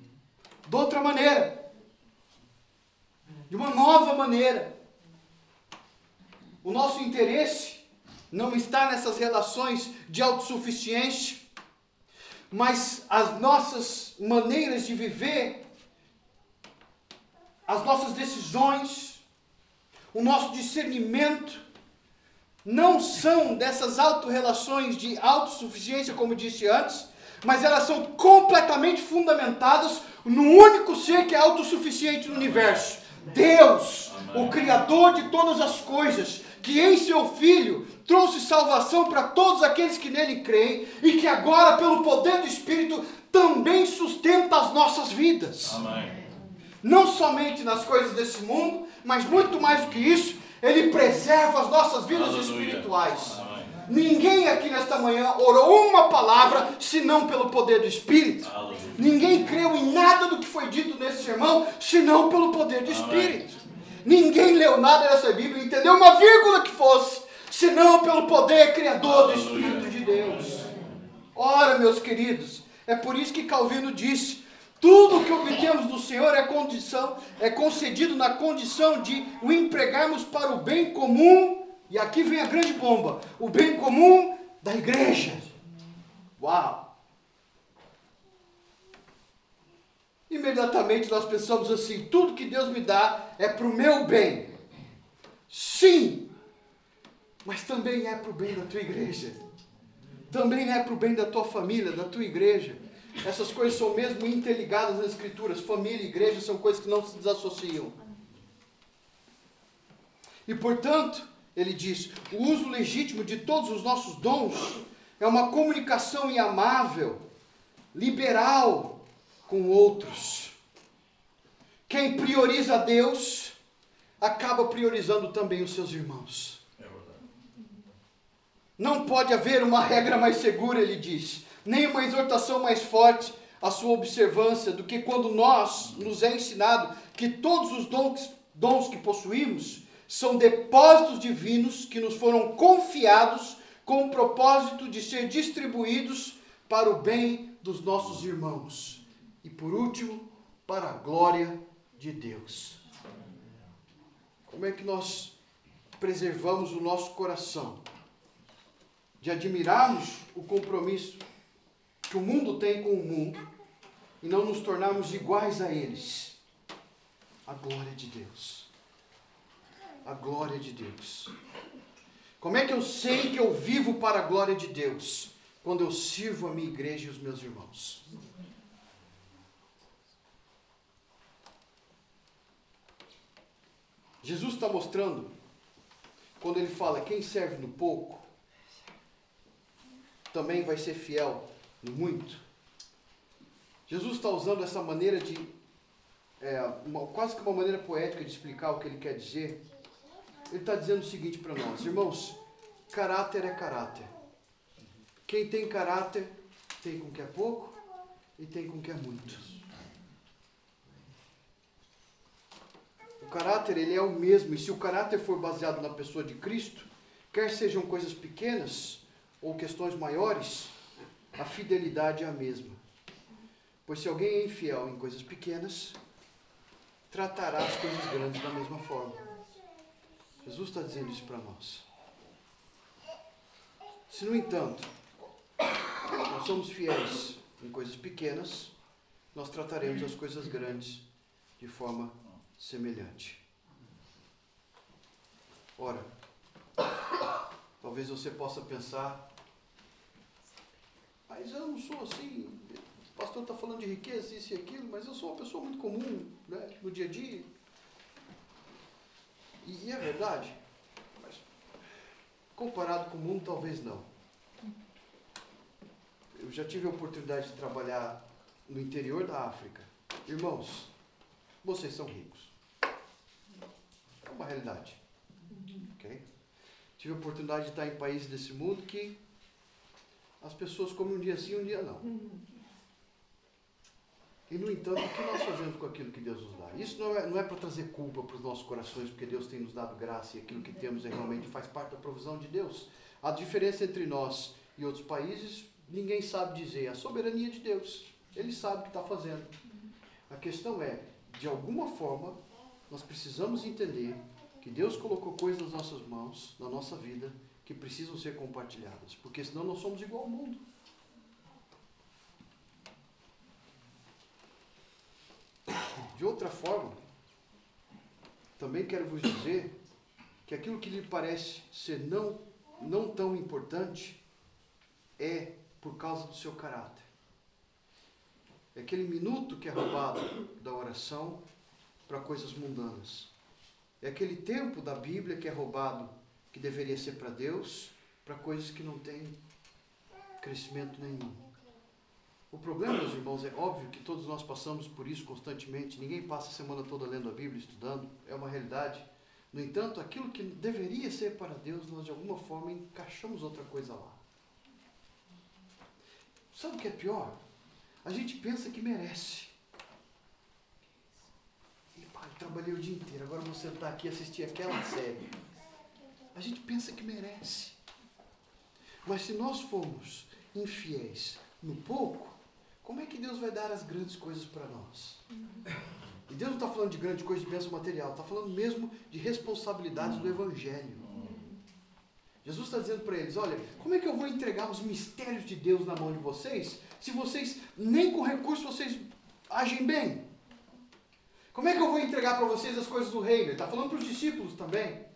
De outra maneira. De uma nova maneira. O nosso interesse não está nessas relações de autossuficiência, mas as nossas maneiras de viver as nossas decisões, o nosso discernimento, não são dessas autorrelações de autossuficiência, como disse antes, mas elas são completamente fundamentadas no único ser que é autossuficiente no universo: Deus, o Criador de todas as coisas, que em seu Filho trouxe salvação para todos aqueles que nele creem e que agora, pelo poder do Espírito, também sustenta as nossas vidas. Amém não somente nas coisas desse mundo, mas muito mais do que isso, Ele preserva as nossas vidas Aleluia. espirituais. Amém. Ninguém aqui nesta manhã orou uma palavra senão pelo poder do Espírito. Aleluia. Ninguém creu em nada do que foi dito nesse sermão senão pelo poder do Espírito. Ninguém leu nada dessa Bíblia, entendeu uma vírgula que fosse, senão pelo poder criador Aleluia. do Espírito de Deus. Ora, meus queridos, é por isso que Calvino disse: tudo que obtemos do Senhor é condição, é concedido na condição de o empregarmos para o bem comum. E aqui vem a grande bomba: o bem comum da igreja. Uau! Imediatamente nós pensamos assim: tudo que Deus me dá é para o meu bem. Sim, mas também é para o bem da tua igreja. Também é para o bem da tua família, da tua igreja. Essas coisas são mesmo interligadas nas Escrituras. Família e igreja são coisas que não se desassociam. E portanto, ele diz: o uso legítimo de todos os nossos dons é uma comunicação amável, liberal com outros. Quem prioriza Deus acaba priorizando também os seus irmãos. É não pode haver uma regra mais segura, ele diz, nem uma exortação mais forte à sua observância do que quando nós nos é ensinado que todos os dons, dons que possuímos são depósitos divinos que nos foram confiados com o propósito de ser distribuídos para o bem dos nossos irmãos. E por último, para a glória de Deus. Como é que nós preservamos o nosso coração de admirarmos o compromisso que o mundo tem com o mundo e não nos tornarmos iguais a eles. A glória de Deus. a glória de Deus. Como é que eu sei que eu vivo para a glória de Deus? Quando eu sirvo a minha igreja e os meus irmãos. Jesus está mostrando, quando ele fala, quem serve no pouco, também vai ser fiel muito. Jesus está usando essa maneira de, é, uma, quase que uma maneira poética de explicar o que ele quer dizer. Ele está dizendo o seguinte para nós, irmãos: caráter é caráter. Quem tem caráter tem com que é pouco e tem com que é muito. O caráter ele é o mesmo, e se o caráter for baseado na pessoa de Cristo, quer sejam coisas pequenas ou questões maiores, a fidelidade é a mesma. Pois se alguém é infiel em coisas pequenas, tratará as coisas grandes da mesma forma. Jesus está dizendo isso para nós. Se, no entanto, nós somos fiéis em coisas pequenas, nós trataremos as coisas grandes de forma semelhante. Ora, talvez você possa pensar, mas eu não sou assim, o pastor está falando de riqueza, isso e aquilo, mas eu sou uma pessoa muito comum né, no dia a dia. E, e é verdade, mas comparado com o mundo, talvez não. Eu já tive a oportunidade de trabalhar no interior da África. Irmãos, vocês são ricos. É uma realidade. Okay? Tive a oportunidade de estar em países desse mundo que as pessoas comem um dia sim, um dia não. E, no entanto, o que nós fazemos com aquilo que Deus nos dá? Isso não é, não é para trazer culpa para os nossos corações, porque Deus tem nos dado graça e aquilo que temos é realmente faz parte da provisão de Deus. A diferença entre nós e outros países, ninguém sabe dizer. A soberania de Deus. Ele sabe o que está fazendo. A questão é, de alguma forma, nós precisamos entender que Deus colocou coisas nas nossas mãos, na nossa vida, que precisam ser compartilhadas. Porque senão nós somos igual ao mundo. De outra forma, também quero vos dizer que aquilo que lhe parece ser não, não tão importante é por causa do seu caráter. É aquele minuto que é roubado da oração para coisas mundanas. É aquele tempo da Bíblia que é roubado, que deveria ser para Deus, para coisas que não têm crescimento nenhum. O problema, meus irmãos, é óbvio que todos nós passamos por isso constantemente. Ninguém passa a semana toda lendo a Bíblia, estudando, é uma realidade. No entanto, aquilo que deveria ser para Deus, nós de alguma forma encaixamos outra coisa lá. Sabe o que é pior? A gente pensa que merece. E, pai, trabalhei o dia inteiro, agora vou sentar aqui e assistir aquela série. A gente pensa que merece. Mas se nós formos infiéis no pouco, como é que Deus vai dar as grandes coisas para nós? E Deus não está falando de grande coisa de bênção material, está falando mesmo de responsabilidades do Evangelho. Jesus está dizendo para eles: olha, como é que eu vou entregar os mistérios de Deus na mão de vocês, se vocês nem com recurso vocês agem bem? Como é que eu vou entregar para vocês as coisas do reino? Ele está falando para os discípulos também.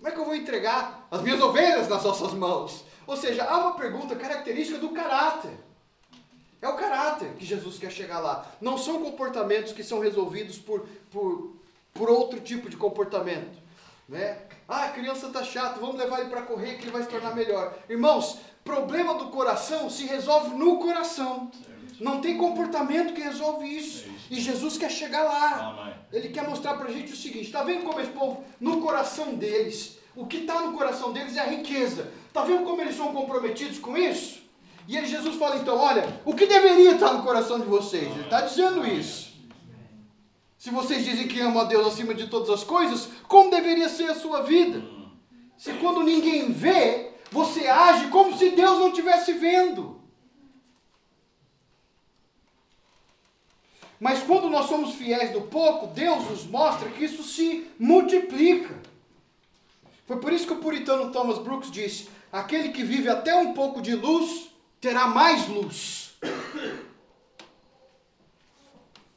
Como é que eu vou entregar as minhas ovelhas nas nossas mãos? Ou seja, há uma pergunta característica do caráter. É o caráter que Jesus quer chegar lá. Não são comportamentos que são resolvidos por, por, por outro tipo de comportamento. Né? Ah, a criança está chata, vamos levar ele para correr que ele vai se tornar melhor. Irmãos, problema do coração se resolve no coração. Não tem comportamento que resolve isso. E Jesus quer chegar lá. Ele quer mostrar para a gente o seguinte: está vendo como esse povo, no coração deles, o que está no coração deles é a riqueza. Está vendo como eles são comprometidos com isso? E aí Jesus fala então, olha, o que deveria estar no coração de vocês? Ele está dizendo isso. Se vocês dizem que amam a Deus acima de todas as coisas, como deveria ser a sua vida? Se quando ninguém vê, você age como se Deus não estivesse vendo. Mas quando nós somos fiéis do pouco, Deus nos mostra que isso se multiplica. Foi por isso que o puritano Thomas Brooks disse: aquele que vive até um pouco de luz terá mais luz.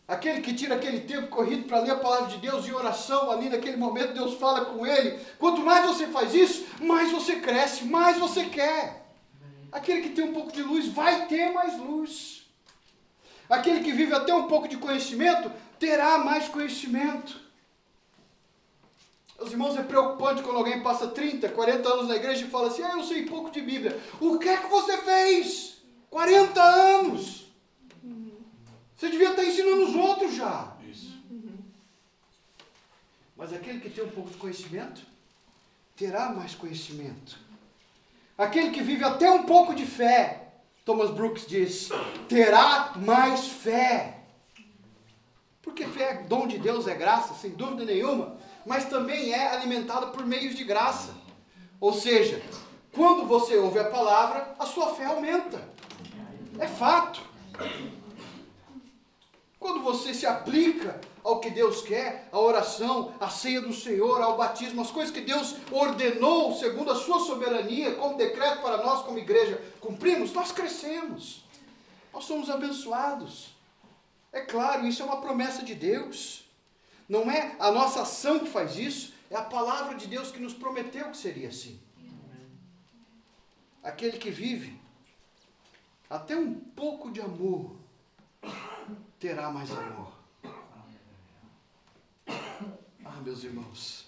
aquele que tira aquele tempo corrido para ler a palavra de Deus em oração, ali naquele momento Deus fala com ele. Quanto mais você faz isso, mais você cresce, mais você quer. Aquele que tem um pouco de luz vai ter mais luz. Aquele que vive até um pouco de conhecimento terá mais conhecimento. Os irmãos, é preocupante quando alguém passa 30, 40 anos na igreja e fala assim: Ah, eu sei pouco de Bíblia. O que é que você fez? 40 anos. Você devia estar ensinando os outros já. Isso. Mas aquele que tem um pouco de conhecimento, terá mais conhecimento. Aquele que vive até um pouco de fé, Thomas Brooks diz, terá mais fé. Porque fé é dom de Deus, é graça, sem dúvida nenhuma, mas também é alimentada por meios de graça. Ou seja, quando você ouve a palavra, a sua fé aumenta. É fato. Quando você se aplica ao que Deus quer, a oração, a ceia do Senhor, ao batismo, as coisas que Deus ordenou segundo a sua soberania, como decreto para nós como igreja, cumprimos, nós crescemos. Nós somos abençoados. É claro, isso é uma promessa de Deus. Não é a nossa ação que faz isso, é a palavra de Deus que nos prometeu que seria assim. Aquele que vive até um pouco de amor terá mais amor. Ah, meus irmãos.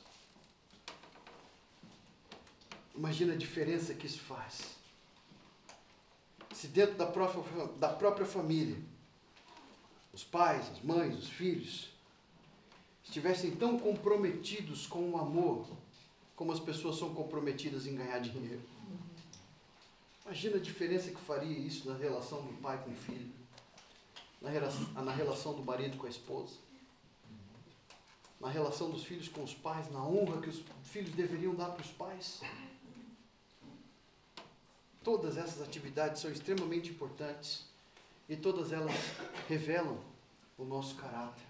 Imagina a diferença que isso faz. Se dentro da própria, da própria família, os pais, as mães, os filhos, estivessem tão comprometidos com o amor, como as pessoas são comprometidas em ganhar dinheiro. Imagina a diferença que faria isso na relação do pai com o filho na relação, na relação do marido com a esposa, na relação dos filhos com os pais, na honra que os filhos deveriam dar para os pais. Todas essas atividades são extremamente importantes e todas elas revelam o nosso caráter.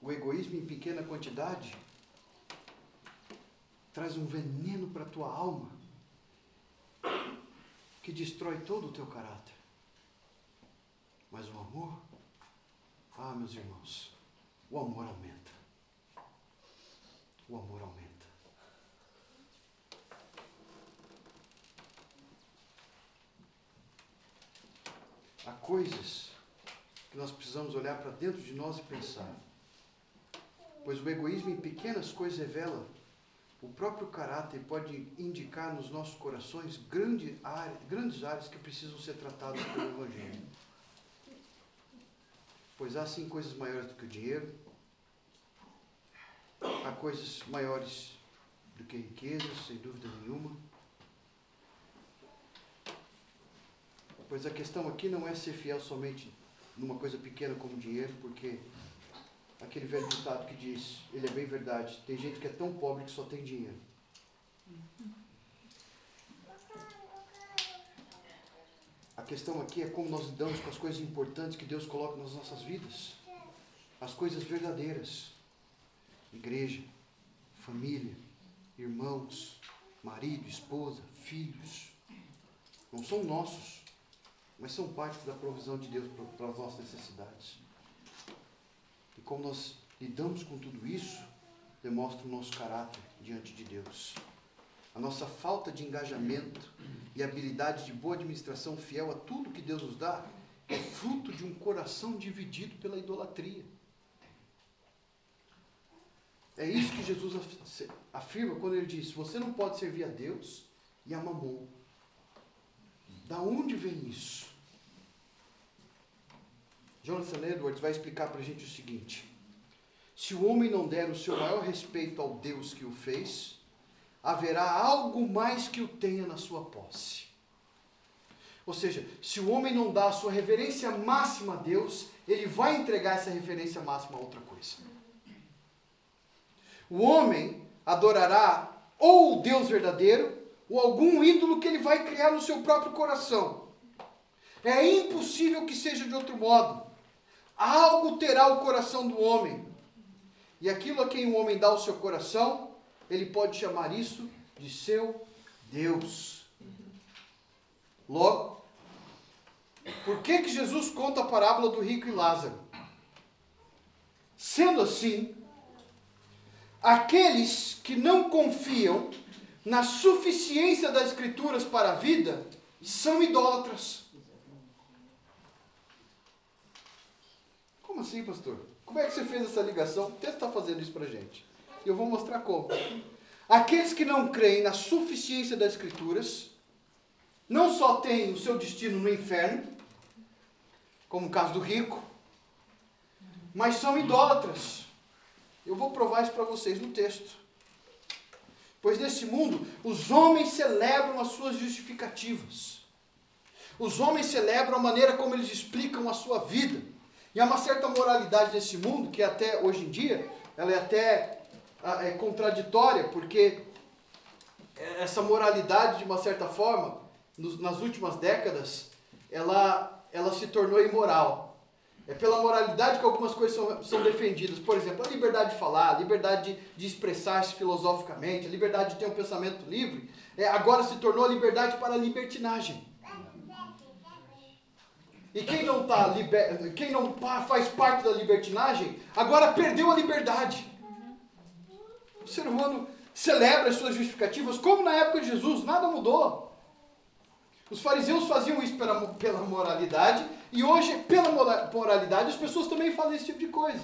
O egoísmo em pequena quantidade traz um veneno para a tua alma que destrói todo o teu caráter. Mas o amor, ah, meus irmãos, o amor aumenta. O amor aumenta. Há coisas que nós precisamos olhar para dentro de nós e pensar. Pois o egoísmo em pequenas coisas revela o próprio caráter pode indicar nos nossos corações grandes áreas que precisam ser tratadas pelo Evangelho. Pois há sim coisas maiores do que o dinheiro, há coisas maiores do que riquezas, sem dúvida nenhuma. Pois a questão aqui não é ser fiel somente numa coisa pequena como dinheiro, porque aquele velho ditado que diz, ele é bem verdade, tem gente que é tão pobre que só tem dinheiro. Questão aqui é como nós lidamos com as coisas importantes que Deus coloca nas nossas vidas. As coisas verdadeiras. Igreja, família, irmãos, marido, esposa, filhos. Não são nossos, mas são parte da provisão de Deus para as nossas necessidades. E como nós lidamos com tudo isso, demonstra o nosso caráter diante de Deus. A nossa falta de engajamento e habilidade de boa administração fiel a tudo que Deus nos dá é fruto de um coração dividido pela idolatria. É isso que Jesus afirma quando ele diz: você não pode servir a Deus e a Mamon. Da onde vem isso? Jonathan Edwards vai explicar para a gente o seguinte: se o homem não der o seu maior respeito ao Deus que o fez, haverá algo mais que o tenha na sua posse. Ou seja, se o homem não dá a sua reverência máxima a Deus, ele vai entregar essa reverência máxima a outra coisa. O homem adorará ou o Deus verdadeiro, ou algum ídolo que ele vai criar no seu próprio coração. É impossível que seja de outro modo. Algo terá o coração do homem. E aquilo a quem o homem dá o seu coração, ele pode chamar isso de seu Deus. Logo, Por que, que Jesus conta a parábola do rico e Lázaro? Sendo assim, aqueles que não confiam na suficiência das Escrituras para a vida são idólatras. Como assim, pastor? Como é que você fez essa ligação? O texto está fazendo isso para gente. Eu vou mostrar como. Aqueles que não creem na suficiência das Escrituras não só têm o seu destino no inferno, como o caso do rico, mas são idólatras. Eu vou provar isso para vocês no texto. Pois nesse mundo, os homens celebram as suas justificativas. Os homens celebram a maneira como eles explicam a sua vida. E há uma certa moralidade nesse mundo, que até hoje em dia, ela é até é contraditória, porque essa moralidade, de uma certa forma, nas últimas décadas, ela, ela se tornou imoral. É pela moralidade que algumas coisas são, são defendidas. Por exemplo, a liberdade de falar, a liberdade de, de expressar-se filosoficamente, a liberdade de ter um pensamento livre, é, agora se tornou a liberdade para a libertinagem. E quem não, tá liber... quem não faz parte da libertinagem, agora perdeu a liberdade. O ser humano celebra as suas justificativas, como na época de Jesus, nada mudou. Os fariseus faziam isso pela, pela moralidade e hoje, pela moralidade, as pessoas também fazem esse tipo de coisa.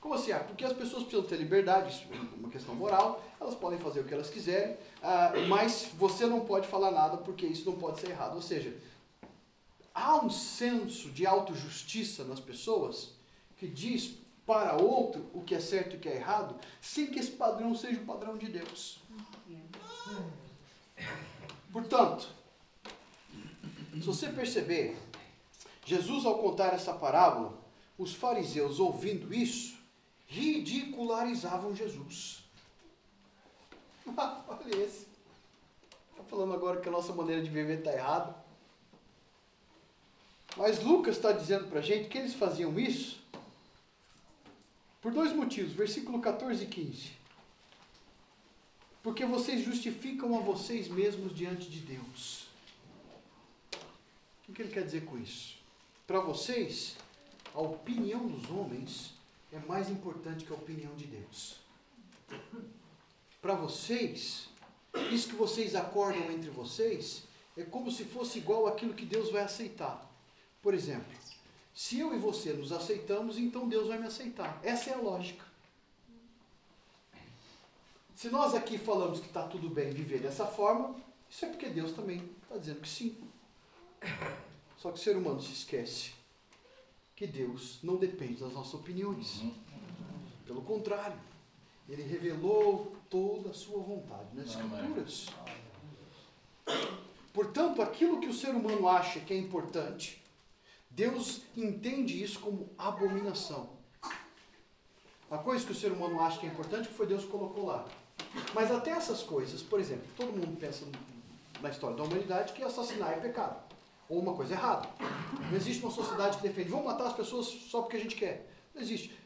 Como assim? Ah, porque as pessoas precisam ter liberdade, isso é uma questão moral, elas podem fazer o que elas quiserem, ah, mas você não pode falar nada porque isso não pode ser errado. Ou seja, há um senso de autojustiça nas pessoas que diz para outro o que é certo e o que é errado, sem que esse padrão seja o padrão de Deus. Portanto, se você perceber, Jesus, ao contar essa parábola, os fariseus, ouvindo isso, ridicularizavam Jesus. *laughs* Olha esse. Está falando agora que a nossa maneira de viver está errada. Mas Lucas está dizendo para a gente que eles faziam isso por dois motivos, versículo 14 e 15. Porque vocês justificam a vocês mesmos diante de Deus. O que ele quer dizer com isso? Para vocês, a opinião dos homens é mais importante que a opinião de Deus. Para vocês, isso que vocês acordam entre vocês é como se fosse igual aquilo que Deus vai aceitar. Por exemplo, se eu e você nos aceitamos, então Deus vai me aceitar. Essa é a lógica. Se nós aqui falamos que está tudo bem viver dessa forma, isso é porque Deus também está dizendo que sim. Só que o ser humano se esquece que Deus não depende das nossas opiniões. Pelo contrário, ele revelou toda a sua vontade nas Escrituras. Portanto, aquilo que o ser humano acha que é importante, Deus entende isso como abominação. A coisa que o ser humano acha que é importante, que foi Deus colocou lá. Mas até essas coisas, por exemplo, todo mundo pensa na história da humanidade que assassinar é pecado ou uma coisa errada. Não existe uma sociedade que defende, vamos matar as pessoas só porque a gente quer. Não existe.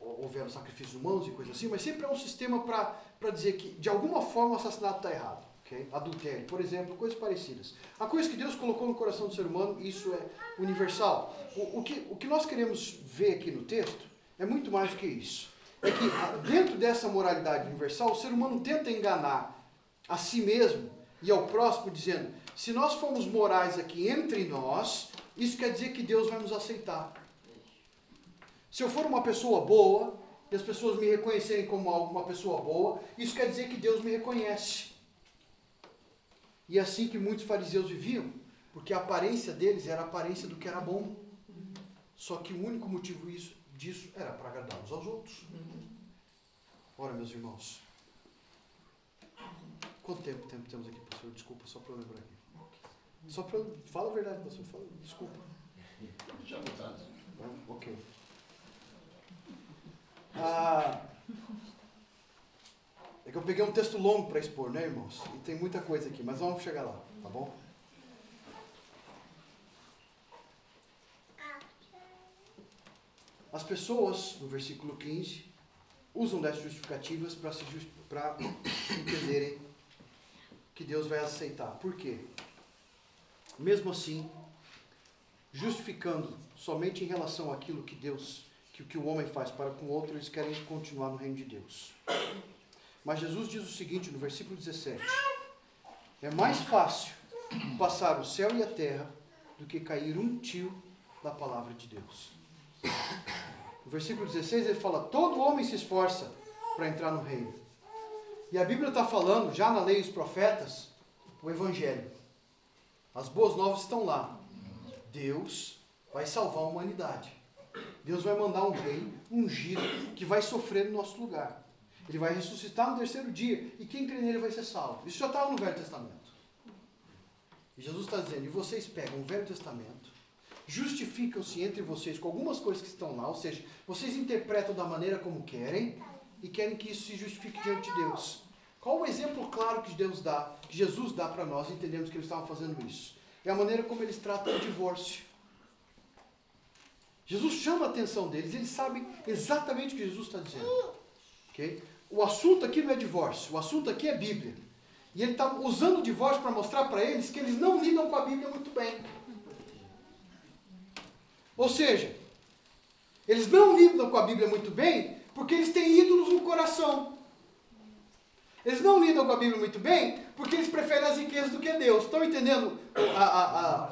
Houveram sacrifícios humanos e coisas assim, mas sempre é um sistema para dizer que, de alguma forma, o assassinato está errado. Okay? Adultério, por exemplo, coisas parecidas. A coisa que Deus colocou no coração do ser humano, isso é universal. O, o, que, o que nós queremos ver aqui no texto é muito mais do que isso. É que, dentro dessa moralidade universal, o ser humano tenta enganar a si mesmo e ao próximo, dizendo: se nós formos morais aqui entre nós, isso quer dizer que Deus vai nos aceitar. Se eu for uma pessoa boa, e as pessoas me reconhecerem como uma pessoa boa, isso quer dizer que Deus me reconhece. E é assim que muitos fariseus viviam, porque a aparência deles era a aparência do que era bom. Só que o único motivo isso, disso era para agradar uns aos outros. Ora, meus irmãos, quanto tempo, tempo temos aqui, professor? Desculpa, só para eu lembrar aqui. Só para. Fala a verdade, pastor. Fala, desculpa. Já vontade. Ah, ok. Ah, é que eu peguei um texto longo para expor, né, irmãos? E tem muita coisa aqui, mas vamos chegar lá, tá bom? As pessoas, no versículo 15, usam dessas justificativas para *coughs* entenderem que Deus vai aceitar. Por quê? Mesmo assim, justificando somente em relação àquilo que Deus, que, que o homem faz para com o outro, eles querem continuar no reino de Deus. Mas Jesus diz o seguinte no versículo 17: É mais fácil passar o céu e a terra do que cair um tio da palavra de Deus. No versículo 16 ele fala: Todo homem se esforça para entrar no reino. E a Bíblia está falando, já na lei dos profetas, o Evangelho. As boas novas estão lá. Deus vai salvar a humanidade. Deus vai mandar um rei ungido que vai sofrer no nosso lugar. Ele vai ressuscitar no terceiro dia. E quem crê nele vai ser salvo. Isso já estava no Velho Testamento. E Jesus está dizendo: e vocês pegam o Velho Testamento, justificam-se entre vocês com algumas coisas que estão lá, ou seja, vocês interpretam da maneira como querem e querem que isso se justifique diante de Deus. Qual o exemplo claro que Deus dá, que Jesus dá para nós, entendemos que eles estavam fazendo isso? É a maneira como eles tratam o divórcio. Jesus chama a atenção deles, eles sabem exatamente o que Jesus está dizendo. Okay? O assunto aqui não é divórcio, o assunto aqui é Bíblia. E ele está usando o divórcio para mostrar para eles que eles não lidam com a Bíblia muito bem. Ou seja, eles não lidam com a Bíblia muito bem porque eles têm ídolos no coração. Eles não lidam com a Bíblia muito bem porque eles preferem as riquezas do que Deus. Estão entendendo a, a,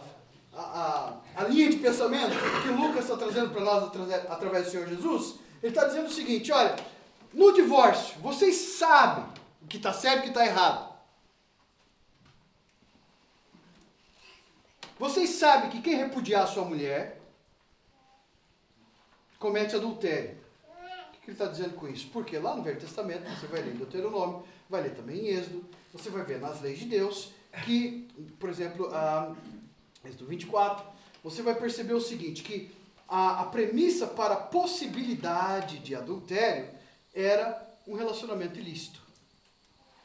a, a, linha de pensamento que Lucas está trazendo para nós através do Senhor Jesus? Ele está dizendo o seguinte: olha, no divórcio, vocês sabem o que está certo e o que está errado. Vocês sabem que quem repudiar a sua mulher comete adultério. O que ele está dizendo com isso? Porque lá no Velho Testamento, você vai ler em Deuteronômio, vai ler também em Êxodo, você vai ver nas leis de Deus que, por exemplo, a, Êxodo 24, você vai perceber o seguinte, que a, a premissa para a possibilidade de adultério era um relacionamento ilícito.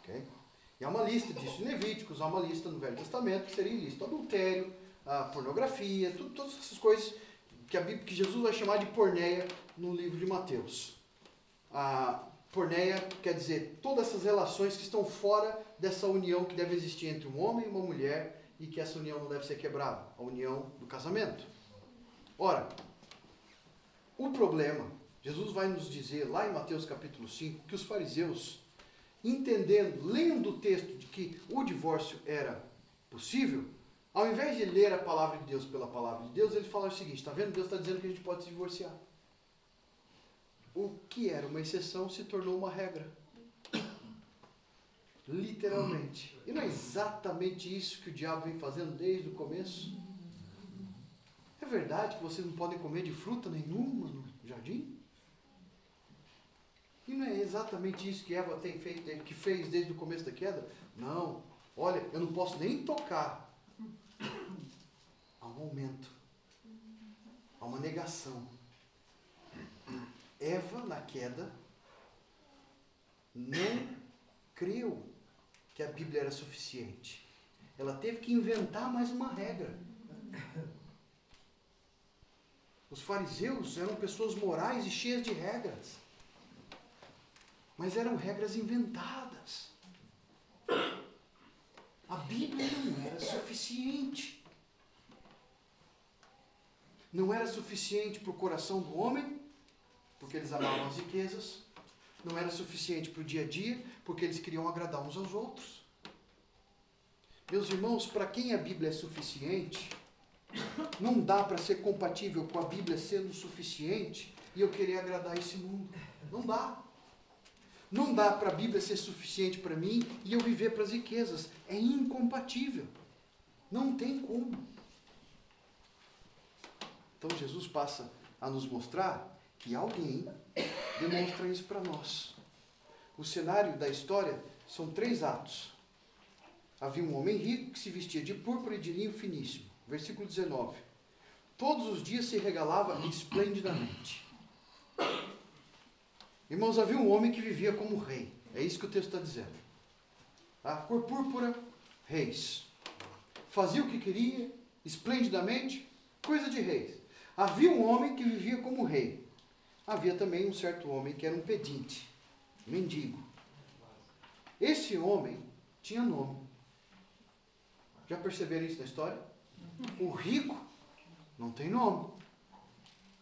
Okay? E há uma lista disso em Levíticos, há uma lista no Velho Testamento que seria ilícito adultério, a pornografia, tudo, todas essas coisas que, a Bíblia, que Jesus vai chamar de porneia no livro de Mateus. A porneia quer dizer todas essas relações que estão fora dessa união que deve existir entre um homem e uma mulher e que essa união não deve ser quebrada, a união do casamento. Ora, o problema, Jesus vai nos dizer lá em Mateus capítulo 5 que os fariseus, entendendo, lendo o texto de que o divórcio era possível, ao invés de ler a palavra de Deus pela palavra de Deus, ele fala o seguinte: está vendo? Deus está dizendo que a gente pode se divorciar. O que era uma exceção se tornou uma regra. Literalmente. E não é exatamente isso que o diabo vem fazendo desde o começo? É verdade que vocês não podem comer de fruta nenhuma no jardim? E não é exatamente isso que Eva tem feito, que fez desde o começo da queda? Não. Olha, eu não posso nem tocar Há um aumento. Há uma negação. Eva, na queda, não creu que a Bíblia era suficiente. Ela teve que inventar mais uma regra. Os fariseus eram pessoas morais e cheias de regras. Mas eram regras inventadas. A Bíblia não era suficiente. Não era suficiente para o coração do homem, porque eles amavam as riquezas. Não era suficiente para o dia a dia, porque eles queriam agradar uns aos outros. Meus irmãos, para quem a Bíblia é suficiente, não dá para ser compatível com a Bíblia sendo suficiente e eu querer agradar esse mundo. Não dá. Não dá para a Bíblia ser suficiente para mim e eu viver para as riquezas. É incompatível. Não tem como. Então Jesus passa a nos mostrar que alguém demonstra isso para nós. O cenário da história são três atos. Havia um homem rico que se vestia de púrpura e de linho finíssimo. Versículo 19. Todos os dias se regalava esplendidamente. Irmãos, havia um homem que vivia como rei. É isso que o texto está dizendo. A cor púrpura, reis. Fazia o que queria, esplendidamente, coisa de reis. Havia um homem que vivia como rei. Havia também um certo homem que era um pedinte, mendigo. Esse homem tinha nome. Já perceberam isso na história? O rico Não tem nome.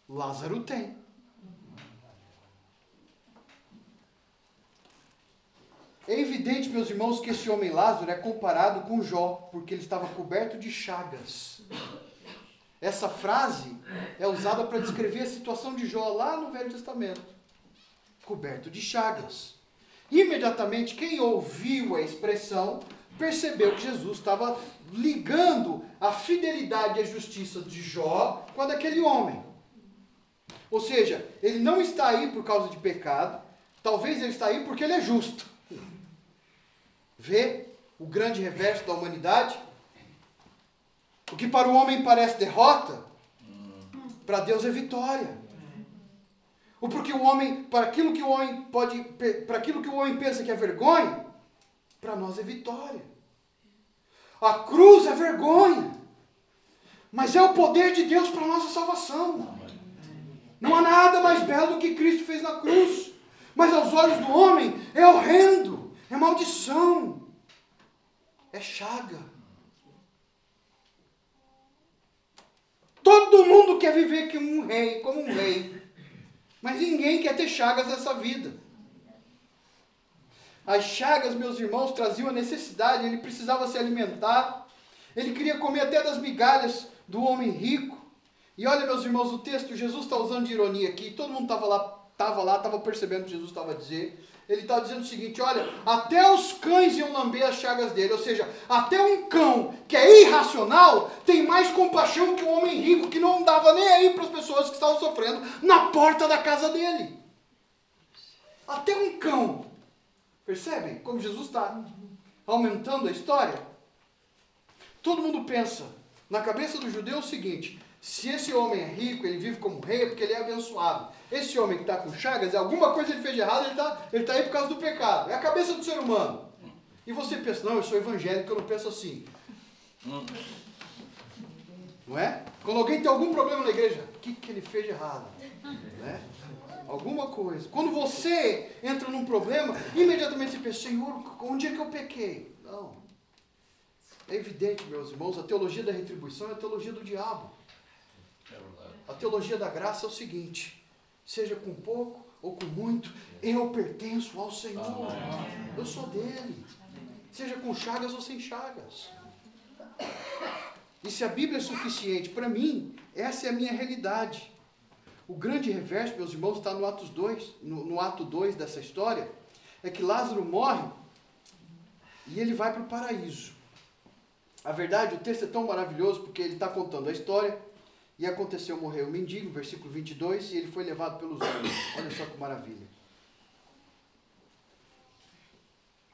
Lázaro tem. É evidente, meus irmãos, que esse homem Lázaro é comparado com Jó, porque ele estava coberto de chagas. Essa frase é usada para descrever a situação de Jó lá no Velho Testamento. Coberto de chagas. Imediatamente, quem ouviu a expressão percebeu que Jesus estava ligando a fidelidade e a justiça de Jó com a daquele homem. Ou seja, ele não está aí por causa de pecado, talvez ele está aí porque ele é justo. Vê o grande reverso da humanidade? O que para o homem parece derrota, para Deus é vitória. Ou porque o homem, para aquilo que o homem pode, para aquilo que o homem pensa que é vergonha, para nós é vitória. A cruz é vergonha, mas é o poder de Deus para nossa salvação. Não há nada mais belo do que Cristo fez na cruz, mas aos olhos do homem é horrendo é maldição, é chaga. Todo mundo quer viver como um rei, como um rei, mas ninguém quer ter chagas nessa vida. As chagas, meus irmãos, traziam a necessidade, ele precisava se alimentar, ele queria comer até das migalhas do homem rico. E olha, meus irmãos, o texto, Jesus está usando de ironia aqui, todo mundo estava lá, estava lá, estava percebendo o que Jesus estava a dizer ele está dizendo o seguinte: olha, até os cães iam lamber as chagas dele, ou seja, até um cão que é irracional tem mais compaixão que um homem rico que não dava nem aí para as pessoas que estavam sofrendo na porta da casa dele. Até um cão. Percebem como Jesus está aumentando a história? Todo mundo pensa, na cabeça do judeu, é o seguinte: se esse homem é rico, ele vive como rei, é porque ele é abençoado. Esse homem que está com chagas, alguma coisa ele fez de errado, ele está ele tá aí por causa do pecado. É a cabeça do ser humano. E você pensa, não, eu sou evangélico, eu não penso assim. Não é? Quando alguém tem algum problema na igreja, o que, que ele fez de errado? Né? Alguma coisa. Quando você entra num problema, imediatamente você pensa, Senhor, onde é que eu pequei? Não. É evidente, meus irmãos, a teologia da retribuição é a teologia do diabo. A teologia da graça é o seguinte: seja com pouco ou com muito, eu pertenço ao Senhor. Eu sou dele. Seja com chagas ou sem chagas. E se a Bíblia é suficiente para mim, essa é a minha realidade. O grande reverso, meus irmãos, está no, Atos 2, no, no ato 2 dessa história, é que Lázaro morre e ele vai para o paraíso. A verdade, o texto é tão maravilhoso porque ele está contando a história e aconteceu, morreu o mendigo, versículo 22, e ele foi levado pelos anjos. Olha só que maravilha.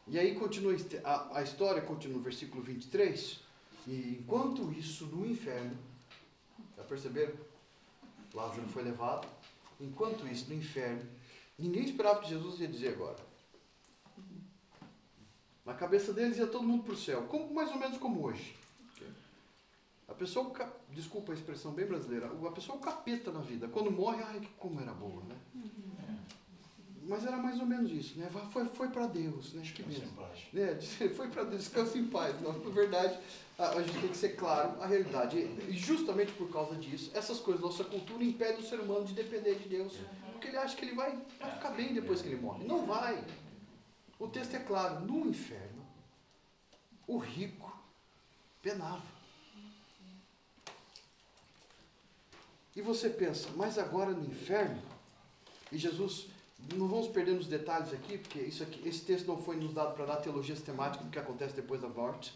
E aí continua a, a história, continua no versículo 23. E enquanto isso, no inferno, já perceberam? Lázaro foi levado. Enquanto isso, no inferno, ninguém esperava que Jesus ia dizer agora. Na cabeça deles ia todo mundo para o céu, como, mais ou menos como hoje. A pessoa, desculpa a expressão bem brasileira, a pessoa é o capeta na vida. Quando morre, ai, como era boa, né? Uhum. Mas era mais ou menos isso, né? Foi, foi para Deus, né? Acho que mesmo. Né? *laughs* Foi para Deus, descansa em paz. Não, na verdade, a, a, gente tem que ser claro a realidade. E justamente por causa disso, essas coisas, nossa cultura impede o ser humano de depender de Deus. Porque ele acha que ele vai, vai ficar bem depois que ele morre. Não vai. O texto é claro, no inferno, o rico penava. E você pensa, mas agora no inferno? E Jesus, não vamos perder nos detalhes aqui, porque isso aqui, esse texto não foi nos dado para dar teologia sistemática do que acontece depois da morte,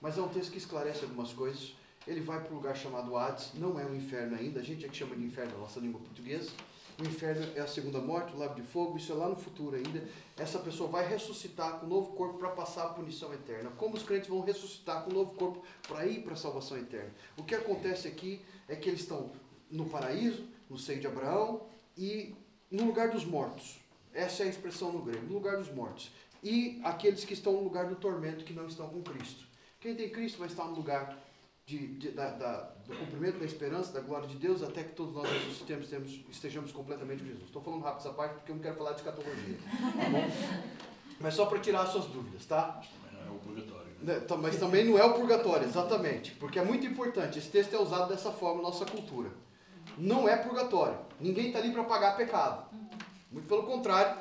mas é um texto que esclarece algumas coisas. Ele vai para um lugar chamado Hades, não é um inferno ainda, a gente é que chama de inferno na nossa língua portuguesa. O inferno é a segunda morte, o lago de fogo, isso é lá no futuro ainda. Essa pessoa vai ressuscitar com um novo corpo para passar a punição eterna. Como os crentes vão ressuscitar com um novo corpo para ir para a salvação eterna? O que acontece aqui é que eles estão no paraíso, no seio de Abraão e no lugar dos mortos. Essa é a expressão no grego, no lugar dos mortos. E aqueles que estão no lugar do tormento, que não estão com Cristo. Quem tem Cristo vai estar no lugar de, de, da, da, do cumprimento da esperança, da glória de Deus, até que todos nós estejamos, temos, estejamos completamente com Jesus. Estou falando rápido essa parte porque eu não quero falar de escatologia. Tá bom? *laughs* Mas só para tirar as suas dúvidas, tá? Não é obrigatório. Né? Né, tá, mas também não é o purgatório, exatamente. Porque é muito importante. Esse texto é usado dessa forma na nossa cultura. Não é purgatório. Ninguém está ali para pagar pecado. Muito pelo contrário.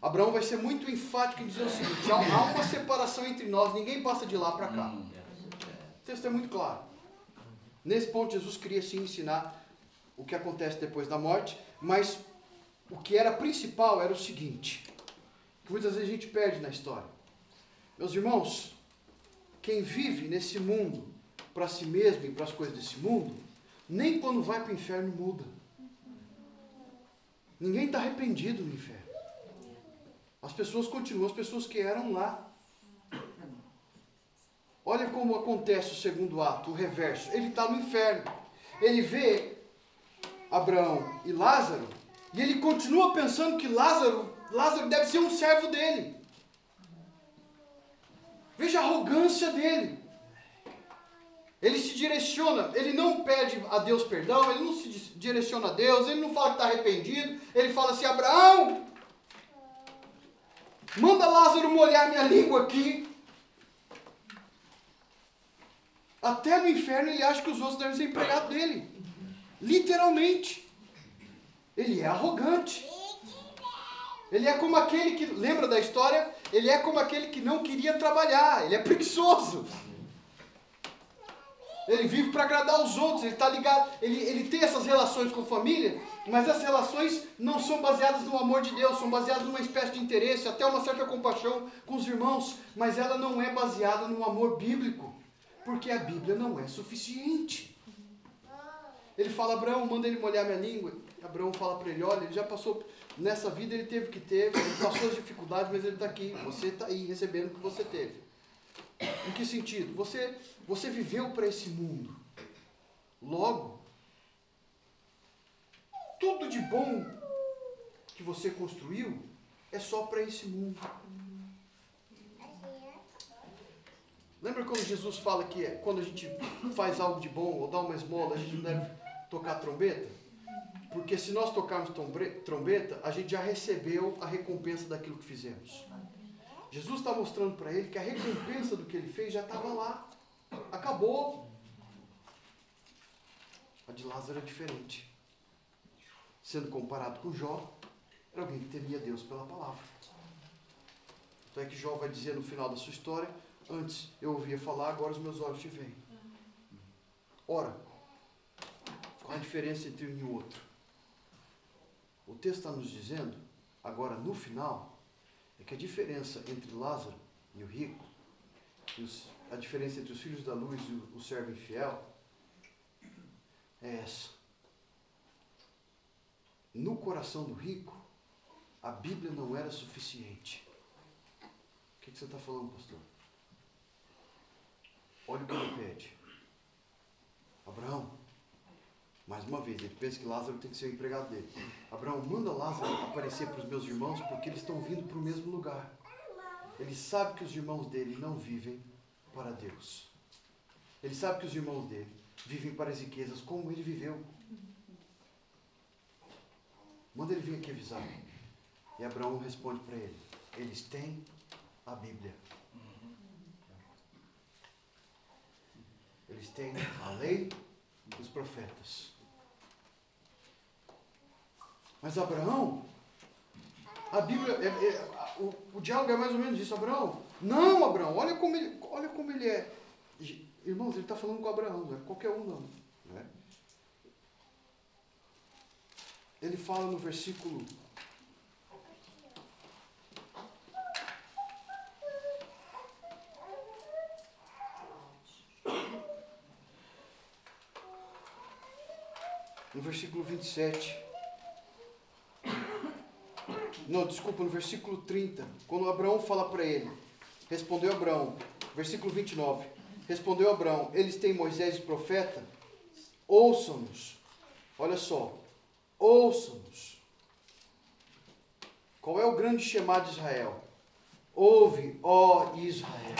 Abraão vai ser muito enfático em dizer o seguinte: há uma separação entre nós, ninguém passa de lá para cá. O texto é muito claro. Nesse ponto, Jesus queria sim ensinar o que acontece depois da morte, mas o que era principal era o seguinte: que muitas vezes a gente perde na história. Meus irmãos, quem vive nesse mundo para si mesmo e para as coisas desse mundo, nem quando vai para o inferno muda. Ninguém está arrependido no inferno. As pessoas continuam, as pessoas que eram lá. Olha como acontece o segundo ato, o reverso. Ele está no inferno. Ele vê Abraão e Lázaro, e ele continua pensando que Lázaro, Lázaro deve ser um servo dele. Veja a arrogância dele. Ele se direciona, ele não pede a Deus perdão, ele não se direciona a Deus, ele não fala que está arrependido, ele fala assim: Abraão, manda Lázaro molhar minha língua aqui. Até no inferno ele acha que os outros devem ser empregados dele. Literalmente. Ele é arrogante. Ele é como aquele que, lembra da história? Ele é como aquele que não queria trabalhar, ele é preguiçoso. Ele vive para agradar os outros, ele está ligado, ele, ele tem essas relações com família, mas as relações não são baseadas no amor de Deus, são baseadas numa espécie de interesse, até uma certa compaixão com os irmãos, mas ela não é baseada no amor bíblico, porque a Bíblia não é suficiente. Ele fala, Abraão, manda ele molhar minha língua. Abraão fala para ele, olha, ele já passou Nessa vida ele teve que ter, ele passou as dificuldades, mas ele está aqui. Você está aí recebendo o que você teve. Em que sentido? Você, você viveu para esse mundo. Logo, tudo de bom que você construiu é só para esse mundo. Lembra quando Jesus fala que quando a gente faz algo de bom ou dá uma esmola, a gente não deve tocar trombeta? Porque se nós tocarmos trombeta, a gente já recebeu a recompensa daquilo que fizemos. Jesus está mostrando para ele que a recompensa do que ele fez já estava lá. Acabou. A de Lázaro é diferente. Sendo comparado com Jó, era alguém que temia Deus pela palavra. Então é que Jó vai dizer no final da sua história: Antes eu ouvia falar, agora os meus olhos te veem. Ora, qual a diferença entre um e o outro? O texto está nos dizendo, agora no final, é que a diferença entre Lázaro e o rico, e os, a diferença entre os filhos da luz e o, o servo infiel, é essa. No coração do rico, a Bíblia não era suficiente. O que, que você está falando, pastor? Olha o que ele pede. Abraão, mais uma vez, ele pensa que Lázaro tem que ser o empregado dele. Abraão, manda Lázaro aparecer para os meus irmãos, porque eles estão vindo para o mesmo lugar. Ele sabe que os irmãos dele não vivem para Deus. Ele sabe que os irmãos dele vivem para as riquezas como ele viveu. Manda ele vir aqui avisar. E Abraão responde para ele: Eles têm a Bíblia. Eles têm a lei dos profetas. Mas Abraão, a Bíblia, é, é, o, o diálogo é mais ou menos isso. Abraão, não, Abraão, olha como ele, olha como ele é. Irmãos, ele está falando com Abraão, não é qualquer um não. Né? Ele fala no versículo no versículo 27. Não, desculpa, no versículo 30, quando Abraão fala para ele, respondeu Abraão, versículo 29, respondeu Abraão, eles têm Moisés e profeta, ouçam-nos, olha só, ouçam-nos. Qual é o grande chamado de Israel? Ouve, ó Israel,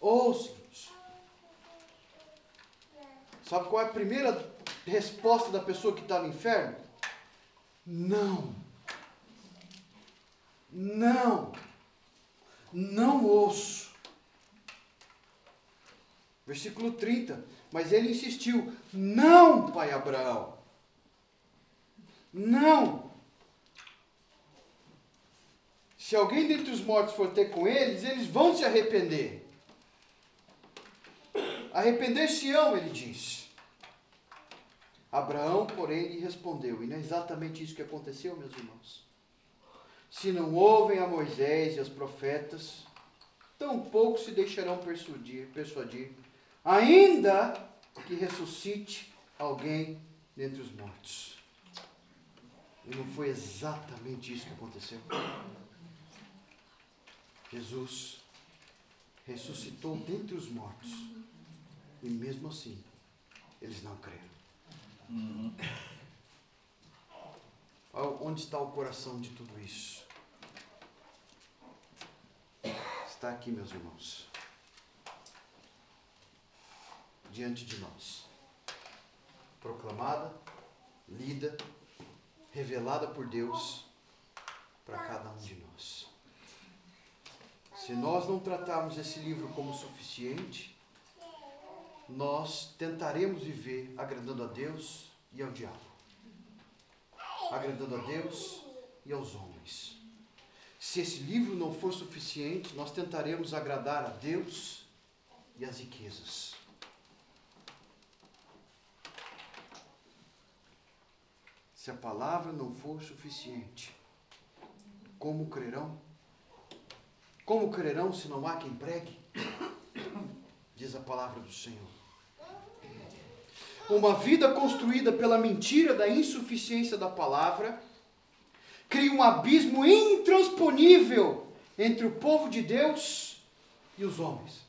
ouçam-nos. Sabe qual é a primeira resposta da pessoa que está no inferno? Não. Não, não ouço. Versículo 30. Mas ele insistiu: Não, pai Abraão. Não. Se alguém dentre os mortos for ter com eles, eles vão se arrepender. Arrepender-se-ão, ele diz. Abraão, porém, lhe respondeu, e não é exatamente isso que aconteceu, meus irmãos. Se não ouvem a Moisés e aos profetas, tampouco se deixarão persuadir, persuadir, ainda que ressuscite alguém dentre os mortos. E não foi exatamente isso que aconteceu. Jesus ressuscitou dentre os mortos. E mesmo assim, eles não creram. Uhum. Onde está o coração de tudo isso? Está aqui, meus irmãos. Diante de nós. Proclamada, lida, revelada por Deus para cada um de nós. Se nós não tratarmos esse livro como suficiente, nós tentaremos viver agradando a Deus e ao diabo, agradando a Deus e aos homens. Se esse livro não for suficiente, nós tentaremos agradar a Deus e as riquezas. Se a palavra não for suficiente, como crerão? Como crerão se não há quem pregue? Diz a palavra do Senhor. Uma vida construída pela mentira da insuficiência da palavra cria um abismo intransponível entre o povo de Deus e os homens.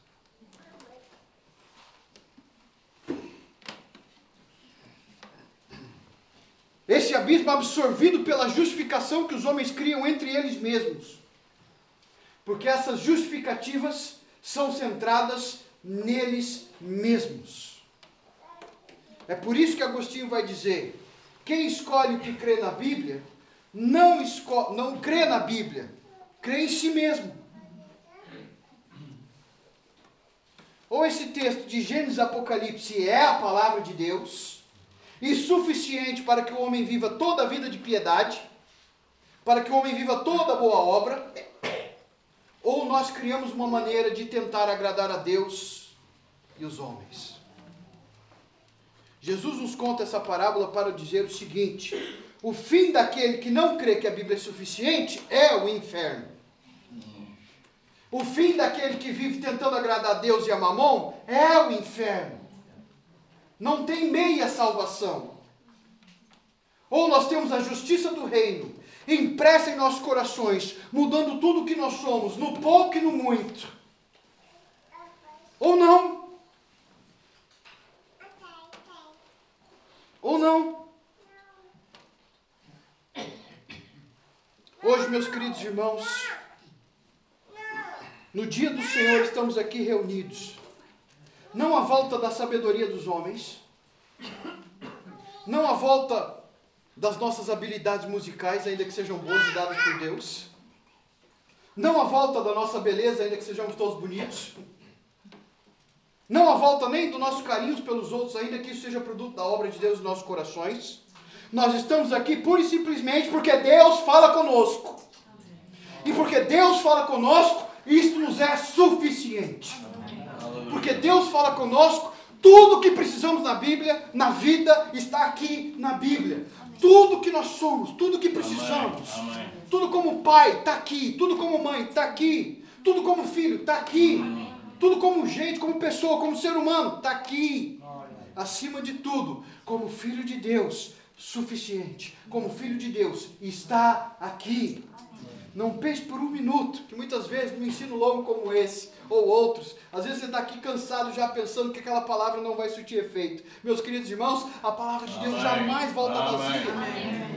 Esse abismo absorvido pela justificação que os homens criam entre eles mesmos. Porque essas justificativas são centradas neles mesmos. É por isso que Agostinho vai dizer: quem escolhe o que crê na Bíblia, não, esco não crê na Bíblia, crê em si mesmo. Ou esse texto de Gênesis Apocalipse é a palavra de Deus, e suficiente para que o homem viva toda a vida de piedade, para que o homem viva toda boa obra, ou nós criamos uma maneira de tentar agradar a Deus e os homens. Jesus nos conta essa parábola para dizer o seguinte: o fim daquele que não crê que a Bíblia é suficiente é o inferno. O fim daquele que vive tentando agradar a Deus e a Mamon é o inferno. Não tem meia salvação. Ou nós temos a justiça do reino impressa em nossos corações, mudando tudo o que nós somos, no pouco e no muito. Ou não. Ou não. Hoje, meus queridos irmãos, no dia do Senhor estamos aqui reunidos, não à volta da sabedoria dos homens, não à volta das nossas habilidades musicais, ainda que sejam boas e dadas por Deus. Não a volta da nossa beleza, ainda que sejamos todos bonitos. Não a volta nem do nosso carinho pelos outros, ainda que isso seja produto da obra de Deus em nossos corações. Nós estamos aqui pura e simplesmente porque Deus fala conosco. E porque Deus fala conosco, isto nos é suficiente. Porque Deus fala conosco, tudo que precisamos na Bíblia, na vida, está aqui na Bíblia. Tudo que nós somos, tudo que precisamos, tudo como pai está aqui, tudo como mãe está aqui, tudo como filho está aqui, Amém. Tudo como gente, como pessoa, como ser humano está aqui. Acima de tudo, como filho de Deus, suficiente, como filho de Deus, está aqui. Não pense por um minuto, que muitas vezes no ensino longo como esse, ou outros, às vezes você está aqui cansado já pensando que aquela palavra não vai surtir efeito. Meus queridos irmãos, a palavra de Deus Amém. jamais volta vazia.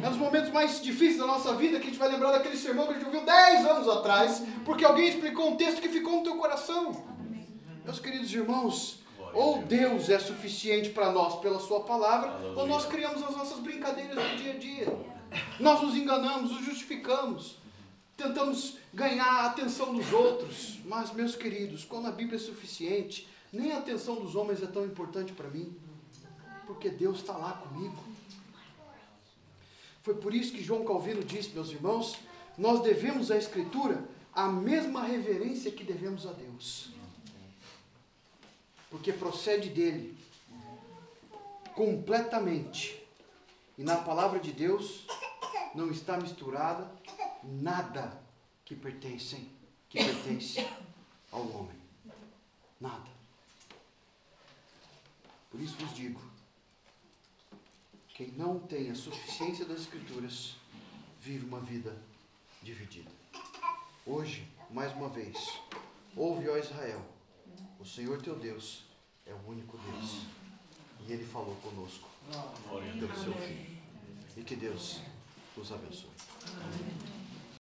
É nos momentos mais difíceis da nossa vida que a gente vai lembrar daquele sermão que a gente ouviu 10 anos atrás, porque alguém explicou um texto que ficou no teu coração. Meus queridos irmãos, ou Deus é suficiente para nós pela Sua palavra, Aleluia. ou nós criamos as nossas brincadeiras no dia a dia. Nós nos enganamos, nos justificamos tentamos ganhar a atenção dos outros. Mas, meus queridos, quando a Bíblia é suficiente, Nem a atenção dos homens é tão importante para mim, porque Deus está lá comigo. Foi por isso que João Calvino disse, meus irmãos, nós devemos à Escritura a mesma reverência que devemos a Deus. Porque procede dele completamente. E na palavra de Deus não está misturada nada que pertencem, que pertence ao homem. Nada. Por isso vos digo, quem não tem a suficiência das escrituras vive uma vida dividida. Hoje, mais uma vez, ouve, ó Israel, o Senhor teu Deus é o único Deus. E Ele falou conosco pelo seu Filho. E que Deus os abençoe.